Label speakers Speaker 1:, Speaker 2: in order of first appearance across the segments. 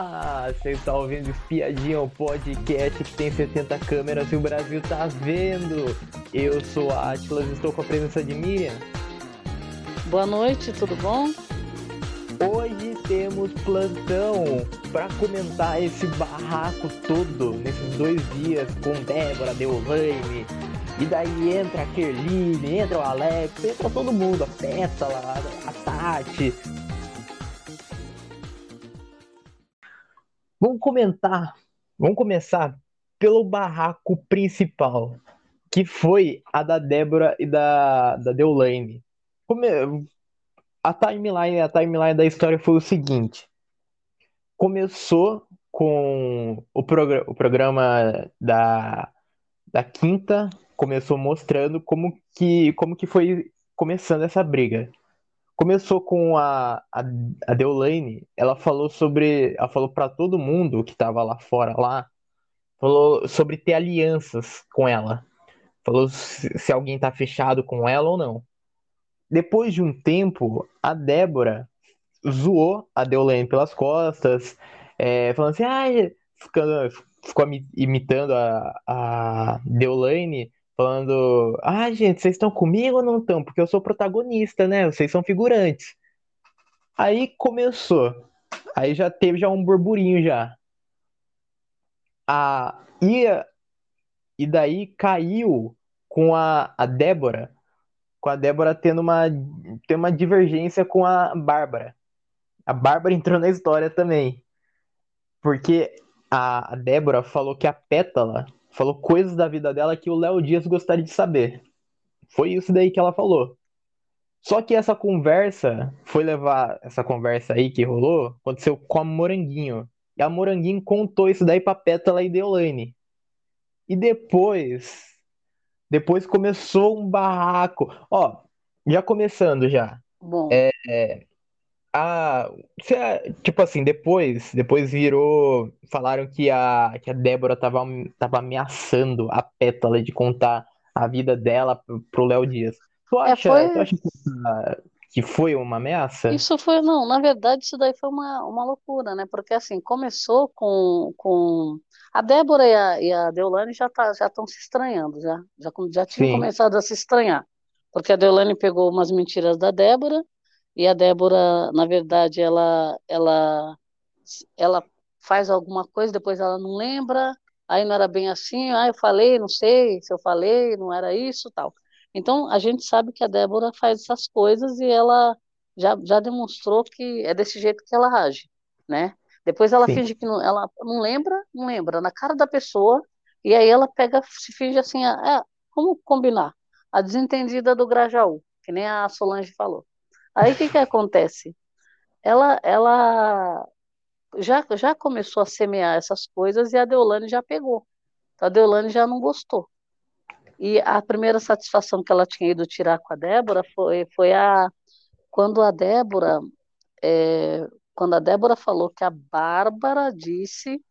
Speaker 1: Olá, você está ouvindo Espiadinha, o podcast que tem 70 câmeras e o Brasil tá vendo. Eu sou a Atlas e estou com a presença de Miriam.
Speaker 2: Boa noite, tudo bom?
Speaker 1: Hoje temos plantão para comentar esse barraco todo nesses dois dias com Débora, Deolane. E daí entra a Kerline, entra o Alex, entra todo mundo, a Pétala, a Tati, Vamos comentar, vamos começar pelo barraco principal, que foi a da Débora e da, da Deolane. A timeline, a timeline da história foi o seguinte. Começou com o, progr o programa da, da quinta, começou mostrando como que, como que foi começando essa briga. Começou com a, a, a Deolane, ela falou sobre. Ela falou para todo mundo que tava lá fora lá, falou sobre ter alianças com ela. Falou se, se alguém tá fechado com ela ou não. Depois de um tempo, a Débora zoou a Deolane pelas costas, é, falando assim, ah, ficando, ficou imitando a, a Deolane falando: Ah, gente, vocês estão comigo ou não estão? Porque eu sou protagonista, né? Vocês são figurantes. Aí começou. Aí já teve já um burburinho já. A, e, e daí caiu com a, a Débora, com a Débora tendo uma, tendo uma divergência com a Bárbara. A Bárbara entrou na história também. Porque a, a Débora falou que a Pétala falou coisas da vida dela que o Léo Dias gostaria de saber. Foi isso daí que ela falou. Só que essa conversa foi levar essa conversa aí que rolou, aconteceu com a Moranguinho. E a Moranguinho contou isso daí pra Pétala e Deolane. E depois, depois começou um barraco. Ó, já começando já.
Speaker 2: Bom.
Speaker 1: É, é, ah, tipo assim, depois, depois virou, falaram que a, que a Débora tava, tava ameaçando a Pétala de contar a vida dela pro, Léo Dias. Tu
Speaker 2: É,
Speaker 1: acha,
Speaker 2: foi.
Speaker 1: tu acha que, que foi uma ameaça?
Speaker 2: Isso foi, não, na verdade, isso daí foi uma, uma loucura, né? Porque assim, começou com, com a Débora e a, e a Deolane já tá, já estão se estranhando, já, já, já tinham
Speaker 1: Sim,
Speaker 2: começado a se estranhar. Porque a Deolane pegou umas mentiras da Débora, e a Débora, na verdade, ela, ela, ela faz alguma coisa, depois ela não lembra, aí não era bem assim, ah, eu falei, não sei se eu falei, não era isso, tal. Então, a gente sabe que a Débora faz essas coisas e ela já, já demonstrou que é desse jeito que ela age, né? Depois ela
Speaker 1: sim,
Speaker 2: finge que não, ela não lembra, não lembra, na cara da pessoa, e aí ela pega, se finge assim, ah, vamos combinar, a desentendida do Grajaú, que nem a Solange falou. Aí o que que acontece? Ela, ela já, já começou a semear essas coisas e a Deolane já pegou. Então, a Deolane já não gostou. E a primeira satisfação que ela tinha ido tirar com a Débora foi, foi a, quando a Débora, é, quando a Débora falou que a Bárbara disse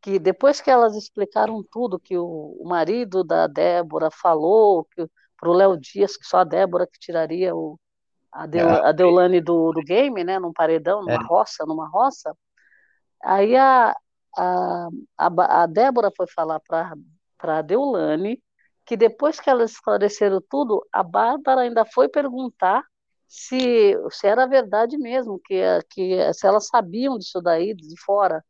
Speaker 2: que depois que elas explicaram tudo, que o, o marido da Débora falou para o Léo Dias que só a Débora que tiraria o, a, Deu,
Speaker 1: Ah,
Speaker 2: a Deolane do, do game, né, num paredão,
Speaker 1: é,
Speaker 2: numa roça, numa roça, aí a, a, a, a Débora foi falar para a Deolane que depois que elas esclareceram tudo, a Bárbara ainda foi perguntar se, se era verdade mesmo, que, que se elas sabiam disso daí, de fora.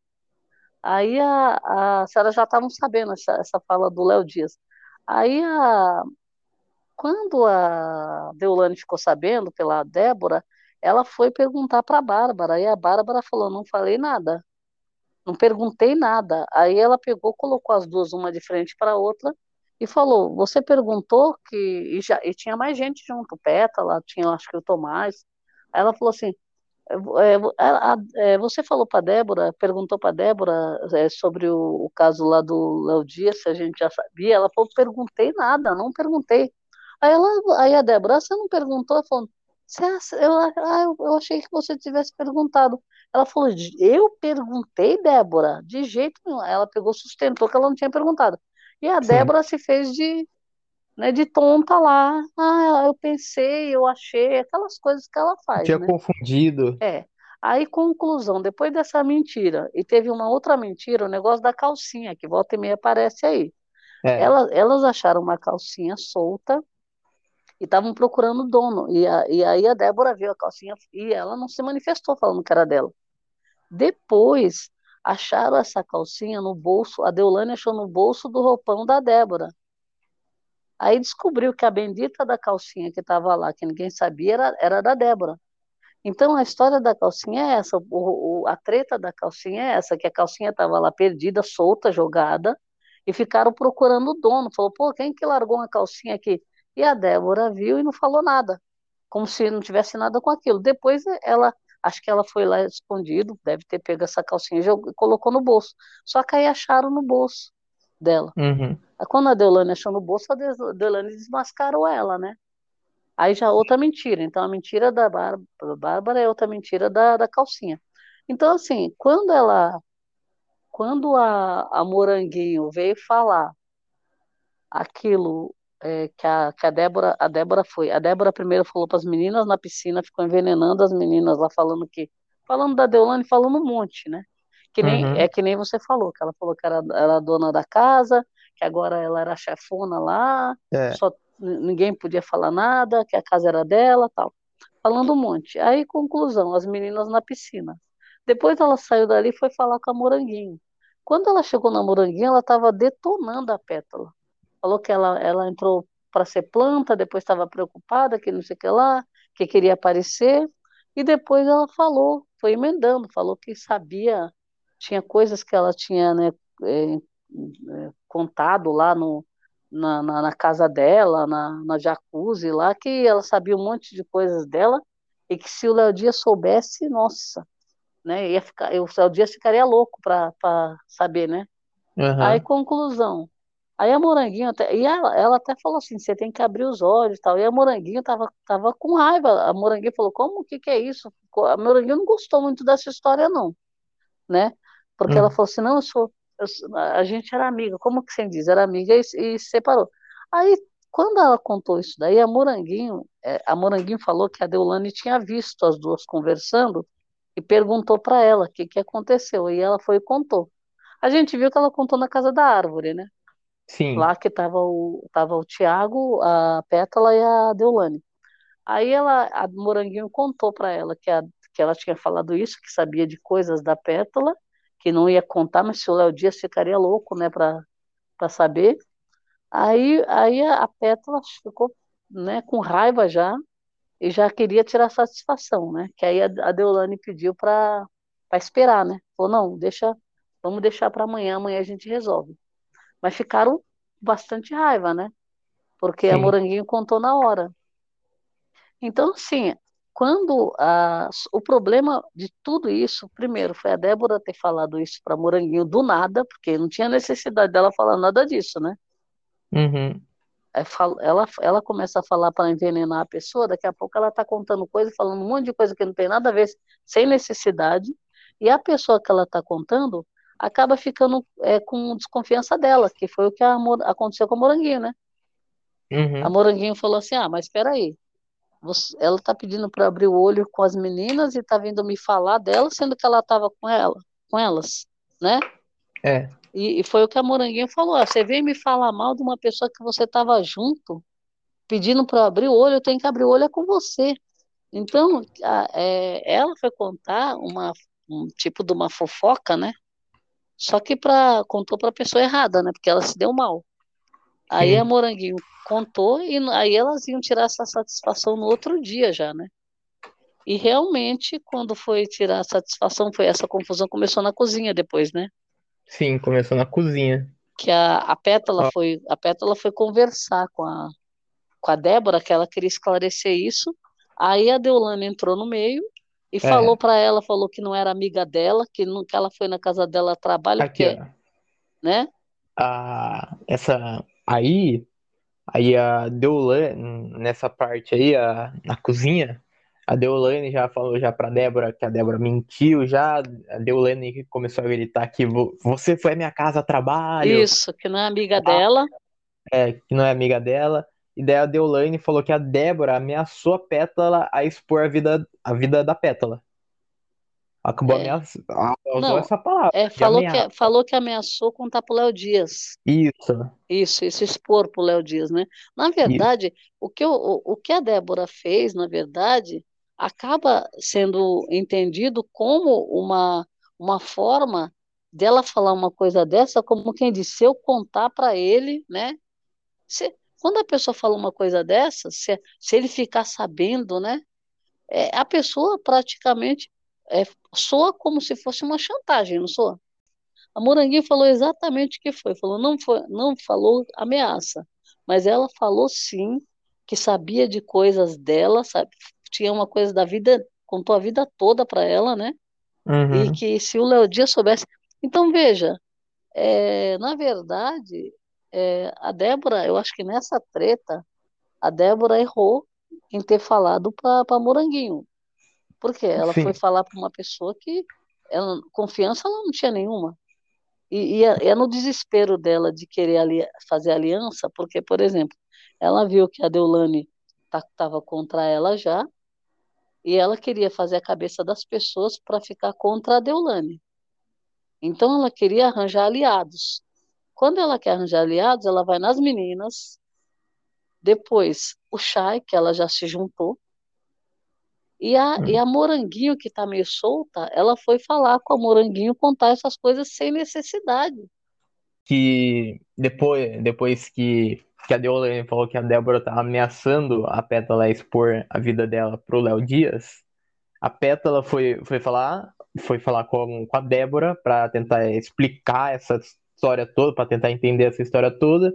Speaker 2: Aí a, a, se elas já estavam sabendo essa, essa fala do Léo Dias. Aí a, quando a Deolane ficou sabendo pela Débora, ela foi perguntar para a Bárbara, e a Bárbara falou: não falei nada, não perguntei nada. Aí ela pegou, colocou as duas uma de frente para a outra e falou: Você perguntou que. E, já, e tinha mais gente junto, Pétala, tinha acho que o Tomás. Aí ela falou assim: é, é, Você falou para Débora, perguntou para Débora é, sobre o, o, caso lá do Léo Dias, se a gente já sabia. Ela falou: Perguntei nada, não perguntei. Aí, ela, aí a Débora, você não perguntou? Ela falou: eu, ah, eu achei que você tivesse perguntado. Ela falou: Eu perguntei, Débora, de jeito nenhum. Ela pegou, sustentou que ela não tinha perguntado. E a
Speaker 1: sim.
Speaker 2: Débora se fez de, né, de tonta lá. Ah, eu pensei, eu achei, aquelas coisas que ela faz,
Speaker 1: Tinha
Speaker 2: né?
Speaker 1: confundido.
Speaker 2: É. Aí, conclusão, depois dessa mentira, e teve uma outra mentira, o negócio da calcinha, que volta e meia aparece aí.
Speaker 1: É.
Speaker 2: Elas, elas acharam uma calcinha solta e estavam procurando o dono. E, a, e aí a Débora viu a calcinha e ela não se manifestou falando que era dela. Depois, acharam essa calcinha no bolso, a Deolane achou no bolso do roupão da Débora. Aí descobriu que a bendita da calcinha que estava lá, que ninguém sabia, era, era da Débora. Então a história da calcinha é essa, o, o, a treta da calcinha é essa, que a calcinha estava lá perdida, solta, jogada, e ficaram procurando o dono. Falou, pô, quem que largou uma calcinha aqui? E a Débora viu e não falou nada, como se não tivesse nada com aquilo. Depois ela, acho que ela foi lá escondido, deve ter pego essa calcinha e colocou no bolso. Só que aí acharam no bolso dela.
Speaker 1: Uhum.
Speaker 2: Quando a Deolane achou no bolso, a Deolane desmascarou ela, né? Aí já outra mentira. Então a mentira da Bárbara é outra mentira da, da calcinha. Então, assim, quando ela. Quando a, a Moranguinho veio falar aquilo é, que, a, que a Débora, a Débora foi. A Débora primeiro falou para as meninas na piscina, ficou envenenando as meninas lá, falando que. Falando da Deolane, falando um monte, né? Que nem,
Speaker 1: Uhum.
Speaker 2: É que nem você falou, que ela falou que era, era dona da casa, que agora ela era chefona lá,
Speaker 1: É.
Speaker 2: só ninguém podia falar nada, que a casa era dela, tal. Falando um monte. Aí, conclusão, as meninas na piscina. Depois ela saiu dali e foi falar com a Moranguinho. Quando ela chegou na Moranguinho, ela estava detonando a pétala. Falou que ela, ela entrou para ser planta, depois estava preocupada, que não sei o que lá, que queria aparecer, e depois ela falou, foi emendando, falou que sabia, tinha coisas que ela tinha né, é, é, contado lá no, na, na, na, casa dela, na, na jacuzzi lá, que ela sabia um monte de coisas dela, e que se o Léo Dias soubesse, nossa, né, ia ficar, o Léo Dias ficaria louco para saber, né?
Speaker 1: Uhum.
Speaker 2: Aí, conclusão. Aí a Moranguinho, até, e ela, ela até falou assim, você tem que abrir os olhos e tal. E a Moranguinho tava, tava com raiva. A Moranguinho falou, como, o que que é isso? A Moranguinho não gostou muito dessa história, não, né? Porque
Speaker 1: Hum.
Speaker 2: ela falou assim, não, eu sou, eu a gente era amiga, como que você diz? Era amiga e, e se separou. Aí, quando ela contou isso daí, a Moranguinho, é, a Moranguinho falou que a Deolane tinha visto as duas conversando e perguntou para ela o que que aconteceu. E ela foi e contou. A gente viu que ela contou na casa da árvore, né?
Speaker 1: Sim.
Speaker 2: Lá que tava o, tava o Tiago, a Pétala e a Deolane. Aí ela, a Moranguinho contou para ela que, a, que ela tinha falado isso, que sabia de coisas da Pétala, que não ia contar, mas se o Léo Dias ficaria louco, né, para saber. Aí, aí a, Pétala ficou, né, com raiva já e já queria tirar satisfação, né? Que aí a, a Deolane pediu para esperar, né? Falou, não, deixa, vamos deixar para amanhã, amanhã a gente resolve. Mas ficaram bastante raiva, né? Porque a
Speaker 1: Sim.
Speaker 2: Moranguinho contou na hora. Então, assim, quando a, o problema de tudo isso, primeiro, foi a Débora ter falado isso para Moranguinho do nada, porque não tinha necessidade dela falar nada disso, né?
Speaker 1: Uhum.
Speaker 2: Fala- Ela, ela começa a falar para envenenar a pessoa, daqui a pouco ela está contando coisa, falando um monte de coisa que não tem nada a ver, sem necessidade, e a pessoa que ela está contando acaba ficando é, com desconfiança dela, que foi o que a aconteceu com a Moranguinho, né? A
Speaker 1: Uhum.
Speaker 2: Moranguinho falou assim: ah, mas espera aí, ela está pedindo para abrir o olho com as meninas e está vindo me falar dela, sendo que ela estava com ela, com elas, né?
Speaker 1: É.
Speaker 2: E, e foi o que a Moranguinho falou: ah, você veio me falar mal de uma pessoa que você estava junto, pedindo para abrir o olho, eu tenho que abrir o olho é com você. Então, a- é, ela foi contar uma, um tipo de uma fofoca, né? Só que pra, contou para a pessoa errada, né? Porque ela se deu mal. Aí a. Moranguinho contou e aí elas iam tirar essa satisfação no outro dia já, né? E realmente, quando foi tirar a satisfação, foi essa confusão começou na cozinha depois, né?
Speaker 1: Sim, começou na cozinha.
Speaker 2: Que a, a Pétala
Speaker 1: Ó.
Speaker 2: foi, a Pétala foi conversar com a, com a Débora, que ela queria esclarecer isso. Aí a Deolane entrou no meio e
Speaker 1: É.
Speaker 2: falou para ela, falou que não era amiga dela, que nunca ela foi na casa dela
Speaker 1: Aqui,
Speaker 2: porque, né?
Speaker 1: A, essa aí, aí a Deolane, nessa parte aí, a, na cozinha, a Deolane já falou já pra Débora que a Débora mentiu já, a Deolane começou a gritar que vo- você foi à minha casa a trabalho,
Speaker 2: Isso, que não é amiga dela.
Speaker 1: é, que não é amiga dela, e daí a Deolane falou que a Débora ameaçou a Pétala a expor a vida, a vida da Pétala. Acabou
Speaker 2: É,
Speaker 1: ameaçando. Ela usou essa palavra,
Speaker 2: é, falou
Speaker 1: ameaça.
Speaker 2: que, falou que ameaçou contar pro Léo Dias.
Speaker 1: Isso,
Speaker 2: Isso, isso expor pro Léo Dias, né? Na
Speaker 1: isso.
Speaker 2: verdade, o que, eu- o, o que a Débora fez, na verdade, acaba sendo entendido como uma, uma forma dela falar uma coisa dessa, como quem disse, se eu contar para ele, né? Se, quando a pessoa fala uma coisa dessa, se, se ele ficar sabendo, né? É, a pessoa praticamente é, soa como se fosse uma chantagem, não soa? A Moranguinho falou exatamente o que foi. Falou, não foi, não falou ameaça, mas ela falou sim que sabia de coisas dela, sabe? Tinha uma coisa da vida, contou a vida toda para ela, né? E
Speaker 1: Uhum.
Speaker 2: que se o Léo Dias soubesse. Então, veja, é, na verdade, é, a Débora, eu acho que nessa treta, a Débora errou em ter falado para Moranguinho. Porque ela foi
Speaker 1: Sim.
Speaker 2: falar para uma pessoa que ela, confiança ela não tinha nenhuma. E, e é, é no desespero dela de querer ali, fazer aliança, porque, por exemplo, ela viu que a Deulane estava contra ela já, e ela queria fazer a cabeça das pessoas para ficar contra a Deulane. Então, ela queria arranjar aliados. Quando ela quer arranjar aliados, ela vai nas meninas, depois o Chay, que ela já se juntou, e a, e a Moranguinho, que está meio solta, ela foi falar com a Moranguinho, contar essas coisas sem necessidade.
Speaker 1: Que depois, depois que, que a Deolane falou que a Débora tava ameaçando a Pétala expor a vida dela pro Léo Dias, a Pétala foi, foi falar, foi falar com, com a Débora para tentar explicar essa história toda, para tentar entender essa história toda.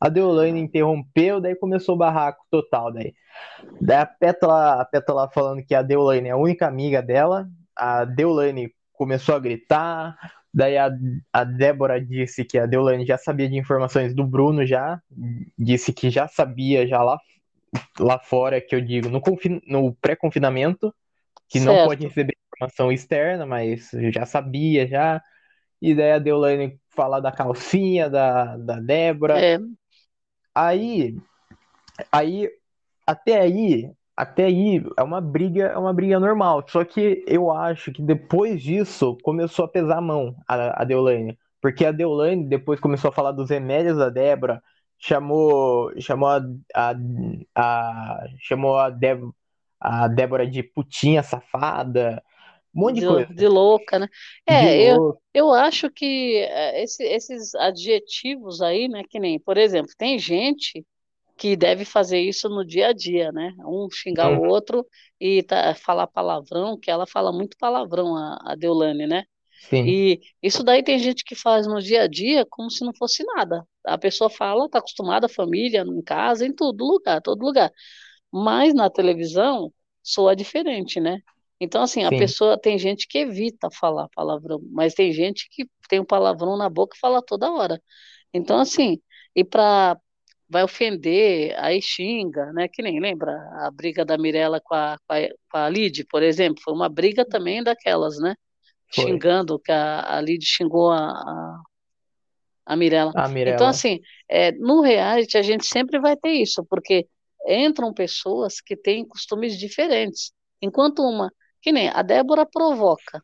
Speaker 1: A Deolane interrompeu, daí começou o barraco total daí. Daí a Pétala, a Pétala falando que a Deolane é a única amiga dela, a Deolane começou a gritar, daí a, a Débora disse que a Deolane já sabia de informações do Bruno já, disse que já sabia já lá, lá fora, que eu digo, no, confin, no pré-confinamento, que não pode
Speaker 2: Certo.
Speaker 1: receber informação externa, mas já sabia já. E daí a Deolane falar da calcinha da, da Débora.
Speaker 2: É,
Speaker 1: Aí, aí, até aí, até aí é uma briga, é uma briga normal. Só que eu acho que depois disso começou a pesar a mão a, a Deolane. Porque a Deolane depois começou a falar dos remédios da Débora, chamou, chamou a, a, a chamou a, Dé, a Débora de putinha safada, um monte de
Speaker 2: de,
Speaker 1: coisa.
Speaker 2: de louca, né? É, eu, eu acho que é, esse- esses adjetivos aí, né, que nem, por exemplo, tem gente que deve fazer isso no dia a dia, né? Um xingar o
Speaker 1: Hum,
Speaker 2: outro e tá, falar palavrão, que ela fala muito palavrão, a, a Deolane, né?
Speaker 1: sim,
Speaker 2: E isso daí tem gente que faz no dia a dia como se não fosse nada. A pessoa fala, tá acostumada, família, em casa, em todo lugar, todo lugar. Mas na televisão soa diferente, né? Então, assim, a
Speaker 1: sim,
Speaker 2: pessoa tem gente que evita falar palavrão, mas tem gente que tem o palavrão na boca e fala toda hora. Então, assim, e para vai ofender, aí xinga, né? Que nem lembra a briga da Mirella com a, com a, com a Lid, por exemplo, foi uma briga também daquelas, né?
Speaker 1: foi.
Speaker 2: Xingando, que a, a Lid xingou a, a, a Mirella. Então, assim, é, no reality a gente sempre vai ter isso, porque entram pessoas que têm costumes diferentes. Enquanto uma, que nem a Débora provoca,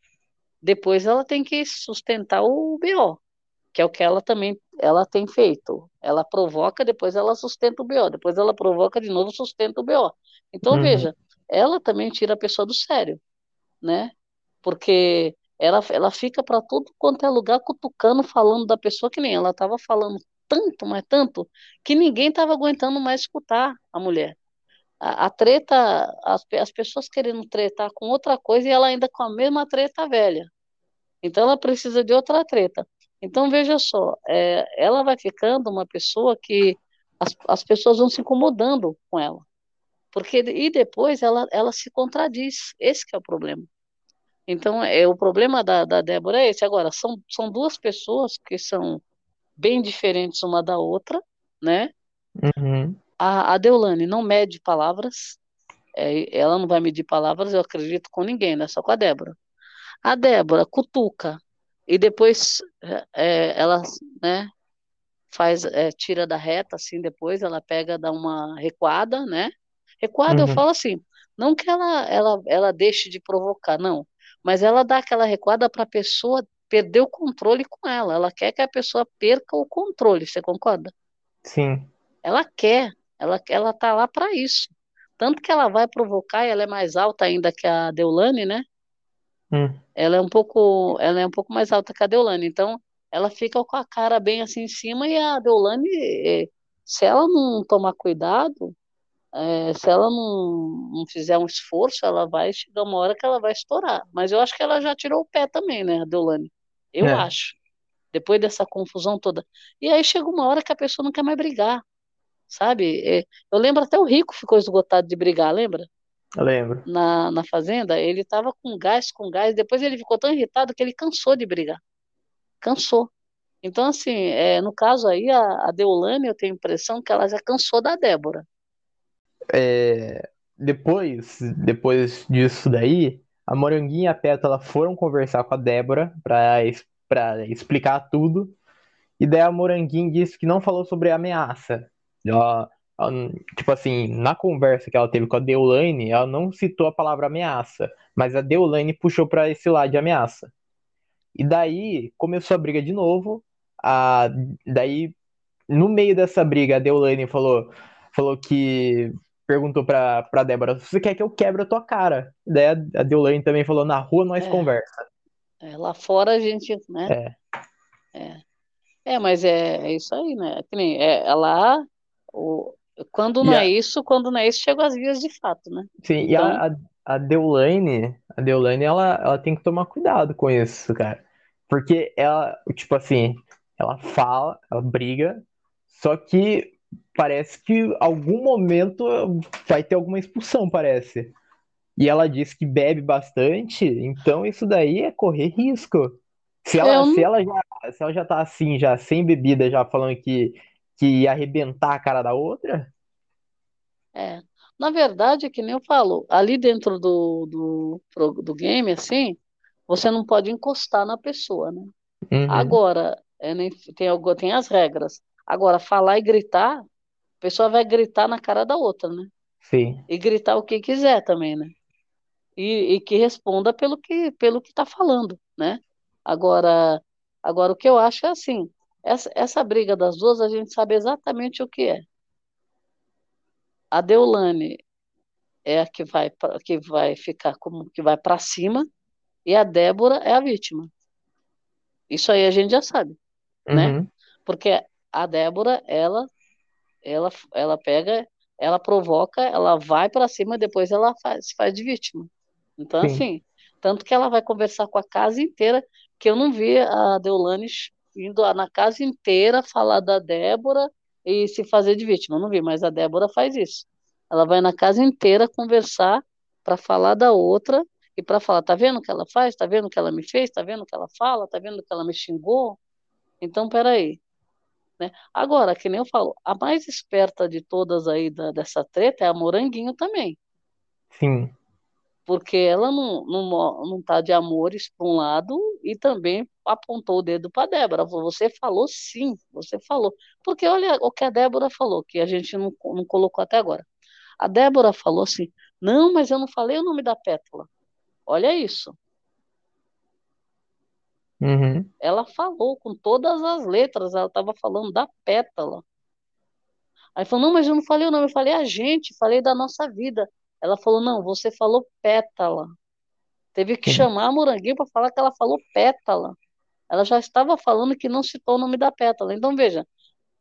Speaker 2: depois ela tem que sustentar o BO, que é o que ela também ela tem feito. Ela provoca, depois ela sustenta o BO, depois ela provoca de novo, sustenta o BO. Então,
Speaker 1: uhum,
Speaker 2: veja, ela também tira a pessoa do sério, né? Porque ela, ela fica para tudo quanto é lugar cutucando, falando da pessoa que nem ela estava falando tanto, mas tanto, que ninguém estava aguentando mais escutar a mulher. A, a treta, as, as pessoas querendo tretar com outra coisa e ela ainda com a mesma treta velha. Então ela precisa de outra treta. Então veja só, é, ela vai ficando uma pessoa que as, as pessoas vão se incomodando com ela. Porque, e depois ela, ela se contradiz. Esse é o problema. Então, é, o problema da, da Débora é esse. Agora, são, são duas pessoas que são bem diferentes uma da outra, né?
Speaker 1: uhum,
Speaker 2: A, a Deolane não mede palavras, é, ela não vai medir palavras, eu acredito, com ninguém, né? Só com a Débora. A Débora cutuca e depois é, ela, né, faz, é, tira da reta, assim, depois ela pega, dá uma recuada, né? Recuada, eu
Speaker 1: uhum,
Speaker 2: falo assim, não que ela, ela, ela deixe de provocar, não, mas ela dá aquela recuada para a pessoa perder o controle com ela. Ela quer que a pessoa perca o controle, você concorda?
Speaker 1: Sim.
Speaker 2: Ela quer, ela, ela tá lá para isso. Tanto que ela vai provocar, e ela é mais alta ainda que a Deulane, né?
Speaker 1: Hum.
Speaker 2: Ela é um pouco, ela é um pouco mais alta que a Deulane, então ela fica com a cara bem assim em cima e a Deulane, eh, se ela não tomar cuidado, é, se ela não, não fizer um esforço, ela vai chegar uma hora que ela vai estourar. Mas eu acho que ela já tirou o pé também, né, a Deulane? Eu
Speaker 1: É.
Speaker 2: acho. Depois dessa confusão toda. E aí chega uma hora que a pessoa não quer mais brigar, sabe? É, eu lembro até o Rico ficou esgotado de brigar, lembra?
Speaker 1: Eu lembro.
Speaker 2: Na, na fazenda, ele estava com gás, com gás. Depois ele ficou tão irritado que ele cansou de brigar. Cansou. Então, assim, é, no caso aí, a, a Deolane, eu tenho a impressão que ela já cansou da Débora.
Speaker 1: É, depois, depois disso daí, a Moranguinha e a Pétala foram conversar com a Débora pra explicar tudo. E daí a Moranguinha disse que não falou sobre a ameaça. Ela, ela tipo assim, na conversa que ela teve com a Deolane, ela não citou a palavra ameaça, mas a Deolane puxou pra esse lado de ameaça. E daí começou a briga de novo. A, daí, no meio dessa briga, a Deolane falou, falou que perguntou pra, pra Débora: Você quer que eu quebre a tua cara? Daí a, Deolane também falou: Na rua nós
Speaker 2: É.
Speaker 1: conversa.
Speaker 2: É, lá fora a gente, né?
Speaker 1: É.
Speaker 2: É, é mas é, é isso aí, né? Que nem, é, é lá, o, quando não é
Speaker 1: a-
Speaker 2: isso, quando não é isso, chegam as vias de fato, né?
Speaker 1: Sim, e a, a, a Deolane, a Deolane, ela, ela tem que tomar cuidado com isso, cara. Porque ela, tipo assim, ela fala, ela briga, só que parece que algum momento vai ter alguma expulsão, parece. E ela disse que bebe bastante, então isso daí é correr risco. Se ela,
Speaker 2: Eu
Speaker 1: se ela já, se ela já tá assim, já sem bebida, já falando que, que ia arrebentar a cara da outra,
Speaker 2: É. Na verdade, é que nem eu falo, ali dentro do, do, do game, assim, você não pode encostar na pessoa, né?
Speaker 1: uhum,
Speaker 2: Agora, é, tem, tem as regras. Agora, falar e gritar, a pessoa vai gritar na cara da outra, né?
Speaker 1: sim,
Speaker 2: E gritar o que quiser também, né? E, e que responda pelo que pelo que está falando, né? Agora, agora o que eu acho é assim, essa, essa briga das duas a gente sabe exatamente o que é. A Deolane é a que vai que vai ficar como que vai para cima e a Débora é a vítima. Isso aí a gente já sabe, né?
Speaker 1: uhum,
Speaker 2: Porque a Débora, ela ela ela pega, ela provoca, ela vai para cima, depois ela faz, se faz de vítima. Então,
Speaker 1: Sim.
Speaker 2: assim, tanto que ela vai conversar com a casa inteira, que eu não vi a Deolane indo na casa inteira falar da Débora e se fazer de vítima. Eu não vi, mas a Débora faz isso. Ela vai na casa inteira conversar para falar da outra e para falar, tá vendo o que ela faz? Tá vendo o que ela me fez? Tá vendo o que ela fala? Tá vendo o que ela me xingou? Então, peraí. Né? Agora, que nem eu falo, a mais esperta de todas aí da, dessa treta é a Moranguinho também
Speaker 1: sim,
Speaker 2: porque ela não, não, não tá de amores para um lado e também apontou o dedo para Débora. Falou, Você falou sim, você falou. Porque olha o que a Débora falou, que a gente não, não colocou até agora. A Débora falou assim: não, mas eu não falei o nome da pétala. Olha isso.
Speaker 1: uhum,
Speaker 2: Ela falou com todas as letras, ela estava falando da pétala. Aí falou: não, mas eu não falei o nome, eu falei a gente, falei da nossa vida. Ela falou: não, você falou pétala. Teve que
Speaker 1: Sim.
Speaker 2: chamar a Moranguinho para falar que ela falou pétala. Ela já estava falando que não citou o nome da pétala. Então, veja,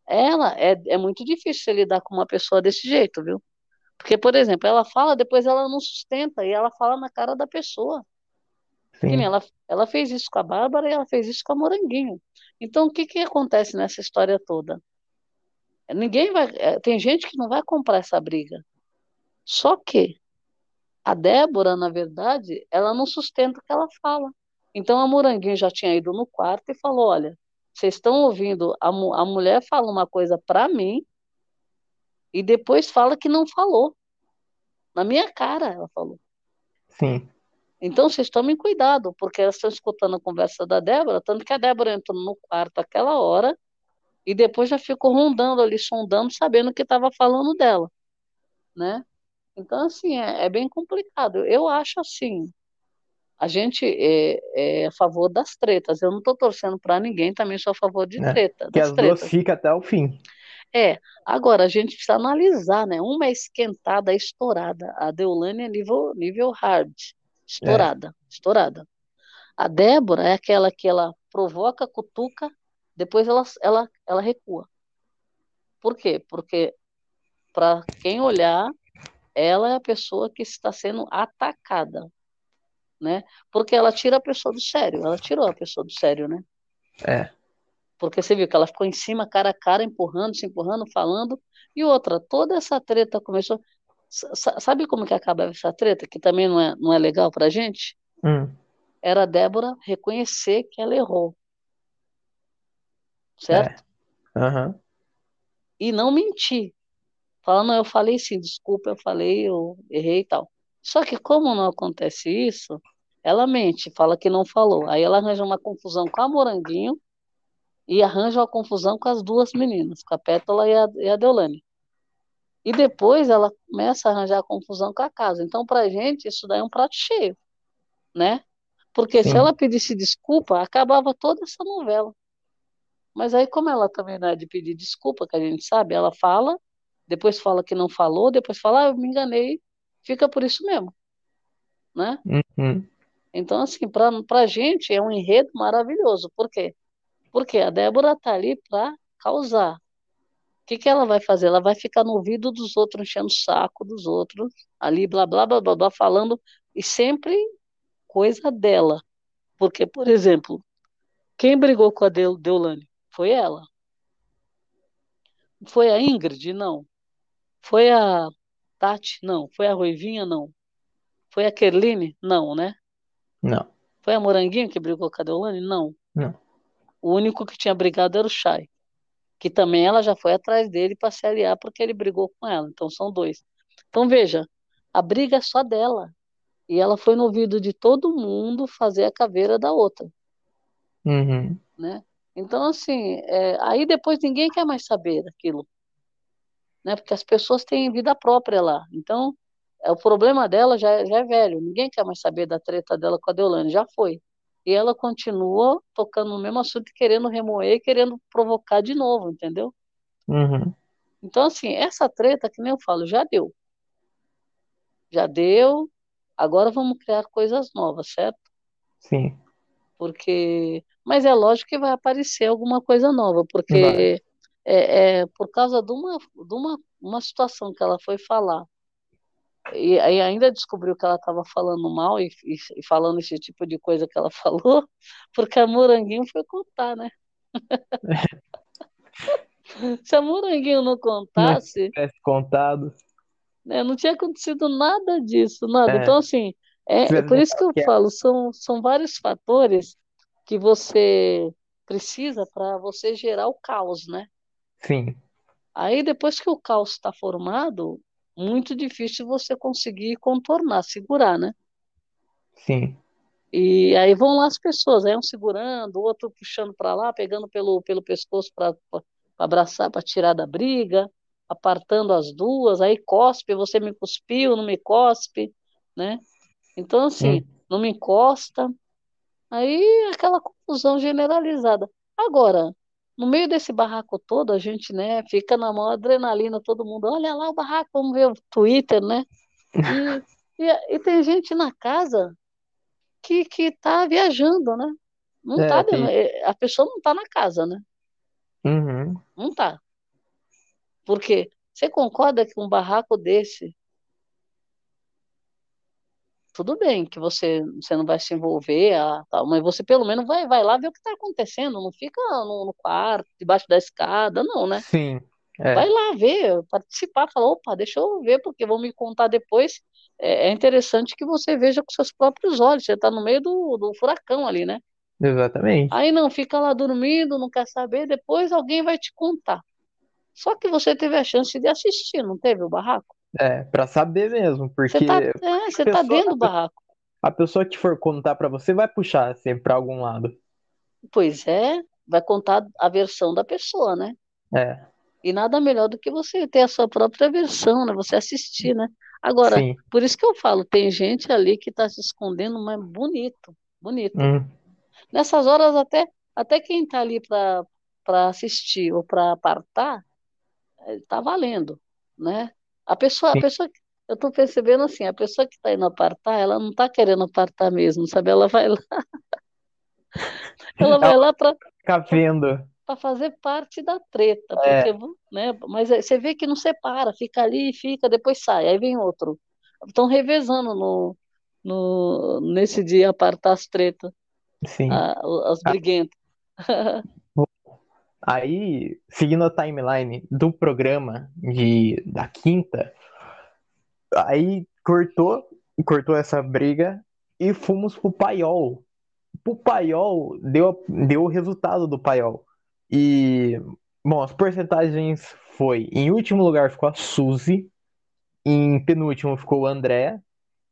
Speaker 2: ela é, é muito difícil você lidar com uma pessoa desse jeito, viu? Porque, por exemplo, ela fala, depois ela não sustenta e ela fala na cara da pessoa.
Speaker 1: Sim,
Speaker 2: ela, ela fez isso com a Bárbara e ela fez isso com a Moranguinho. Então, o que que acontece nessa história toda? Ninguém vai. é, Tem gente que não vai comprar essa briga. Só que a Débora, na verdade, ela não sustenta o que ela fala. Então a Moranguinho já tinha ido no quarto e falou: Olha, vocês estão ouvindo, a, mu- a mulher fala uma coisa para mim e depois fala que não falou. Na minha cara, ela falou.
Speaker 1: sim,
Speaker 2: Então vocês tomem cuidado, porque elas estão escutando a conversa da Débora, tanto que a Débora entrou no quarto aquela hora e depois já ficou rondando ali, sondando, sabendo que estava falando dela, né? Então, assim, é, é bem complicado. Eu acho assim, a gente é, é a favor das tretas. Eu não estou torcendo para ninguém, também sou a favor de
Speaker 1: É,
Speaker 2: treta,
Speaker 1: que
Speaker 2: das
Speaker 1: as duas
Speaker 2: tretas.
Speaker 1: ficam até o fim.
Speaker 2: É, agora a gente precisa analisar, né? Uma é esquentada, é estourada. A Deolane é nível, nível hard,
Speaker 1: É,
Speaker 2: estourada, estourada. A Débora é aquela que ela provoca, cutuca, depois ela, ela, ela recua. Por quê? Porque para quem olhar, ela é a pessoa que está sendo atacada, né? Porque ela tira a pessoa do sério, ela tirou a pessoa do sério, né?
Speaker 1: é,
Speaker 2: Porque você viu que ela ficou em cima, cara a cara, empurrando, se empurrando, falando. E outra, toda essa treta começou. Sa- Sabe como que acaba essa treta? Que também não é, não é legal pra gente?
Speaker 1: hum,
Speaker 2: Era a Débora reconhecer que ela errou,
Speaker 1: é,
Speaker 2: certo?
Speaker 1: aham,
Speaker 2: E não mentir. Falando, eu falei sim, desculpa, eu falei, eu errei e tal. Só que como não acontece isso, ela mente, fala que não falou. Aí ela arranja uma confusão com a Moranguinho e arranja uma confusão com as duas meninas, com a Pétala e a, e a Deolane. E depois ela começa a arranjar confusão com a casa. Então, pra gente, isso daí é um prato cheio, né? Porque se
Speaker 1: sim,
Speaker 2: ela pedisse desculpa, acabava toda essa novela. Mas aí, como ela também não é de pedir desculpa, que a gente sabe, ela fala, depois fala que não falou, depois fala, ah, eu me enganei, fica por isso mesmo, né?
Speaker 1: uhum,
Speaker 2: Então, assim, pra, pra gente é um enredo maravilhoso. Por quê? Porque a Débora tá ali pra causar. O que que ela vai fazer? Ela vai ficar no ouvido dos outros, enchendo o saco dos outros, ali, blá, blá, blá, blá, blá, falando, e sempre coisa dela. Porque, por exemplo, quem brigou com a Deolane? Foi ela. Foi a Ingrid? Não. Foi a Tati? Não. Foi a Ruivinha? Não. Foi a Kerline? Não, né?
Speaker 1: não,
Speaker 2: Foi a Moranguinho que brigou com a Deolane? Não.
Speaker 1: não,
Speaker 2: O único que tinha brigado era o Chay, que também ela já foi atrás dele para se aliar porque ele brigou com ela. Então são dois. Então veja, a briga é só dela. E ela foi no ouvido de todo mundo fazer a caveira da outra,
Speaker 1: uhum,
Speaker 2: né? Então, assim, é, aí depois ninguém quer mais saber daquilo, né? Porque as pessoas têm vida própria lá. Então, é, o problema dela já, é- já é velho. Ninguém quer mais saber da treta dela com a Deolane, já foi. E ela continua tocando no mesmo assunto, querendo remoer, querendo provocar de novo, entendeu?
Speaker 1: uhum,
Speaker 2: Então, assim, essa treta, que nem eu falo, já deu. Já deu. Agora vamos criar coisas novas, certo?
Speaker 1: sim,
Speaker 2: Porque. Mas é lógico que vai aparecer alguma coisa nova,
Speaker 1: vai,
Speaker 2: porque é, é por causa de uma, de uma, uma situação que ela foi falar. E aí ainda descobriu que ela estava falando mal e, e, e falando esse tipo de coisa que ela falou, porque a Moranguinho foi contar, né? Se a Moranguinho não
Speaker 1: não
Speaker 2: contasse,
Speaker 1: tivesse contado,
Speaker 2: né, não tinha acontecido nada disso, nada.
Speaker 1: é,
Speaker 2: Então, assim, é, é por isso que eu
Speaker 1: quieto,
Speaker 2: falo, são, são vários fatores que você precisa para você gerar o caos, né?
Speaker 1: Sim,
Speaker 2: Aí, depois que o caos está formado, muito difícil você conseguir contornar, segurar, né?
Speaker 1: sim,
Speaker 2: E aí vão lá as pessoas, aí um segurando, o outro puxando para lá, pegando pelo, pelo pescoço para abraçar, para tirar da briga, apartando as duas, aí cospe, você me cuspiu, não me cospe, né? Então, assim,
Speaker 1: hum,
Speaker 2: não me encosta, aí aquela confusão generalizada. Agora, no meio desse barraco todo, a gente, né, fica na maior adrenalina, todo mundo, olha lá o barraco, vamos ver o Twitter, né? E, e, e tem gente na casa que, que tá viajando, né? Não
Speaker 1: é,
Speaker 2: tá,
Speaker 1: tem,
Speaker 2: eh, a pessoa não tá na casa, né?
Speaker 1: uhum,
Speaker 2: Não tá. Porque você concorda que um barraco desse, tudo bem que você, você não vai se envolver, ah, tal, mas você pelo menos vai, vai lá ver o que está acontecendo, não fica no, no quarto, debaixo da escada, não, né?
Speaker 1: sim,
Speaker 2: Vai
Speaker 1: é,
Speaker 2: lá ver, participar, falar, opa, deixa eu ver, porque vão me contar depois. É, é interessante que você veja com seus próprios olhos, você está no meio do, do furacão ali, né?
Speaker 1: exatamente,
Speaker 2: Aí não, fica lá dormindo, não quer saber, depois alguém vai te contar. Só que você teve a chance de assistir, não teve o barraco?
Speaker 1: É, pra saber mesmo,
Speaker 2: Você tá,
Speaker 1: porque
Speaker 2: é, você tá
Speaker 1: pessoa,
Speaker 2: dentro do barraco.
Speaker 1: a pessoa que for contar pra você vai puxar sempre pra algum lado,
Speaker 2: Pois é, vai contar a versão da pessoa, né?
Speaker 1: é,
Speaker 2: E nada melhor do que você ter a sua própria versão, né? Você assistir, né? Agora,
Speaker 1: Sim.
Speaker 2: por isso que eu falo, tem gente ali que está se escondendo, mas bonito, bonito.
Speaker 1: Hum,
Speaker 2: Nessas horas, até, até quem está ali para para assistir ou para apartar, está valendo, né? A pessoa, a pessoa, eu estou percebendo assim, a pessoa que está indo apartar, ela não está querendo apartar mesmo, sabe? Ela vai lá, ela vai
Speaker 1: Ela
Speaker 2: lá para
Speaker 1: fica vendo.
Speaker 2: para fazer parte da treta, porque,
Speaker 1: É,
Speaker 2: né? Mas é- você vê que não separa, fica ali, fica, depois sai, aí vem outro. Estão revezando no, no, nesse dia apartar as tretas,
Speaker 1: sim.
Speaker 2: a- as briguentas.
Speaker 1: Aí, seguindo a timeline do programa de, da quinta, aí cortou, cortou essa briga e fomos pro paiol. Pro paiol, deu, deu o resultado do paiol. E, bom, as porcentagens foi, em último lugar ficou a Suzy, em penúltimo ficou o André,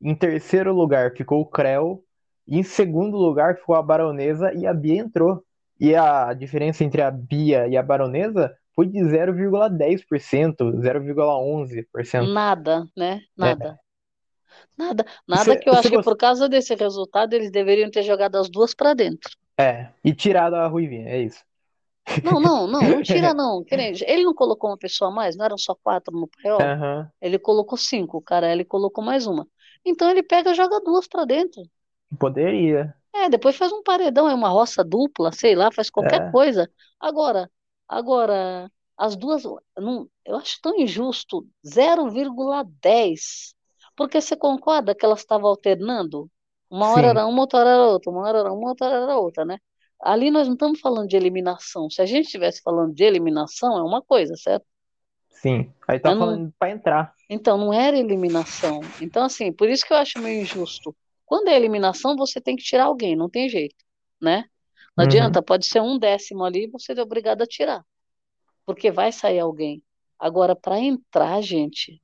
Speaker 1: em terceiro lugar ficou o Creu, em segundo lugar ficou a Baronesa e a Bia entrou. E a diferença entre a Bia e a Baronesa foi de 0,10%, 0,11%.
Speaker 2: Nada, né?
Speaker 1: É.
Speaker 2: Nada. Nada, nada
Speaker 1: Você,
Speaker 2: que eu acho que por causa desse resultado eles deveriam ter jogado as duas para dentro.
Speaker 1: É, e tirado a Ruivinha, é isso.
Speaker 2: Não, não, não, não tira não. Ele não colocou uma pessoa a mais, não eram só quatro no paiol?
Speaker 1: Aham,
Speaker 2: Ele colocou cinco, o cara, ele colocou mais uma. Então ele pega e joga duas para dentro.
Speaker 1: poderia.
Speaker 2: É, depois faz um paredão, é uma roça dupla, sei lá, faz qualquer
Speaker 1: É,
Speaker 2: coisa. Agora, agora, as duas, não, eu acho tão injusto, 0,10. Porque você concorda que elas estavam alternando? Uma hora
Speaker 1: sim,
Speaker 2: era uma, outra hora era outra, uma hora era uma, outra hora era outra, né? Ali nós não estamos falando de eliminação. Se a gente estivesse falando de eliminação, é uma coisa, certo?
Speaker 1: sim. Aí tá
Speaker 2: Mas não,
Speaker 1: falando pra entrar.
Speaker 2: então não era eliminação. Então, assim, por isso que eu acho meio injusto. Quando é eliminação, você tem que tirar alguém, não tem jeito, né? Não
Speaker 1: Uhum.
Speaker 2: adianta, pode ser um décimo ali, você é obrigado a tirar, porque vai sair alguém. Agora, para entrar, gente,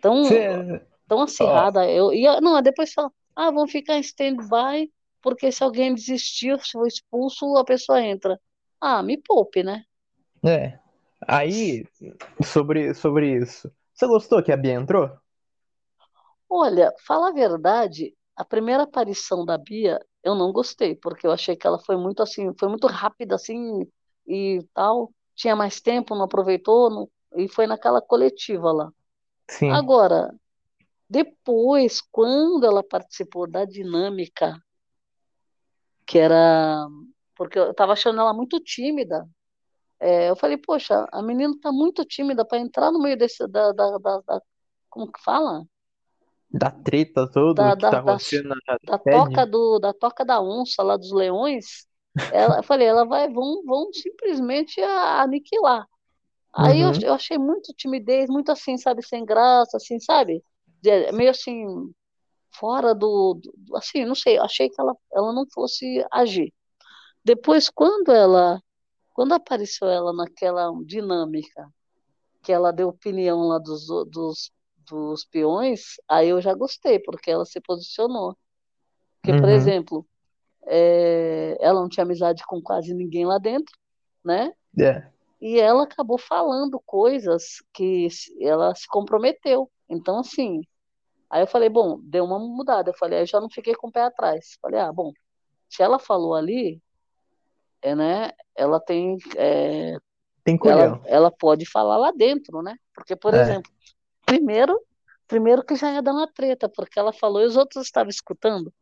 Speaker 2: tão,
Speaker 1: Você,
Speaker 2: tão acirrada, eu ia, não, depois fala, ah, vão ficar em stand-by, porque se alguém desistir, se for expulso, a pessoa entra. Ah, me poupe, né?
Speaker 1: é. Aí, sobre, sobre isso. Você gostou que a Bia entrou?
Speaker 2: Olha, fala a verdade, a primeira aparição da Bia, eu não gostei, porque eu achei que ela foi muito assim, foi muito rápida assim e tal, tinha mais tempo, não aproveitou, não- e foi naquela coletiva lá.
Speaker 1: Sim,
Speaker 2: Agora, depois, quando ela participou da dinâmica, que era, porque eu estava achando ela muito tímida, é, eu falei, poxa, a menina está muito tímida para entrar no meio desse, da, da, da, da- como que fala?
Speaker 1: Da treta todo
Speaker 2: da,
Speaker 1: que
Speaker 2: da,
Speaker 1: tá
Speaker 2: da,
Speaker 1: acontecendo na
Speaker 2: da toca do, da toca da onça lá dos leões, ela, eu falei, ela vai, vão, vão simplesmente a- aniquilar. Aí eu,
Speaker 1: Uhum.
Speaker 2: eu achei muito timidez, muito assim, sabe, sem graça, assim, sabe? Meio assim, fora do, do- assim, não sei, achei que ela, ela não fosse agir. Depois, quando ela, quando apareceu ela naquela dinâmica, que ela deu opinião lá dos, dos, dos peões, aí eu já gostei, porque ela se posicionou. Porque, por
Speaker 1: Uhum.
Speaker 2: exemplo, é, ela não tinha amizade com quase ninguém lá dentro, né?
Speaker 1: É.
Speaker 2: E ela acabou falando coisas que ela se comprometeu. Então, assim, aí eu falei, bom, deu uma mudada. Eu falei, aí eu já não fiquei com o pé atrás. Falei, ah, bom, se ela falou ali, é, né? Ela tem, é,
Speaker 1: Tem
Speaker 2: ela, ela pode falar lá dentro, né? Porque, por
Speaker 1: É,
Speaker 2: exemplo, primeiro, primeiro que já ia dar uma treta, porque ela falou e os outros estavam escutando.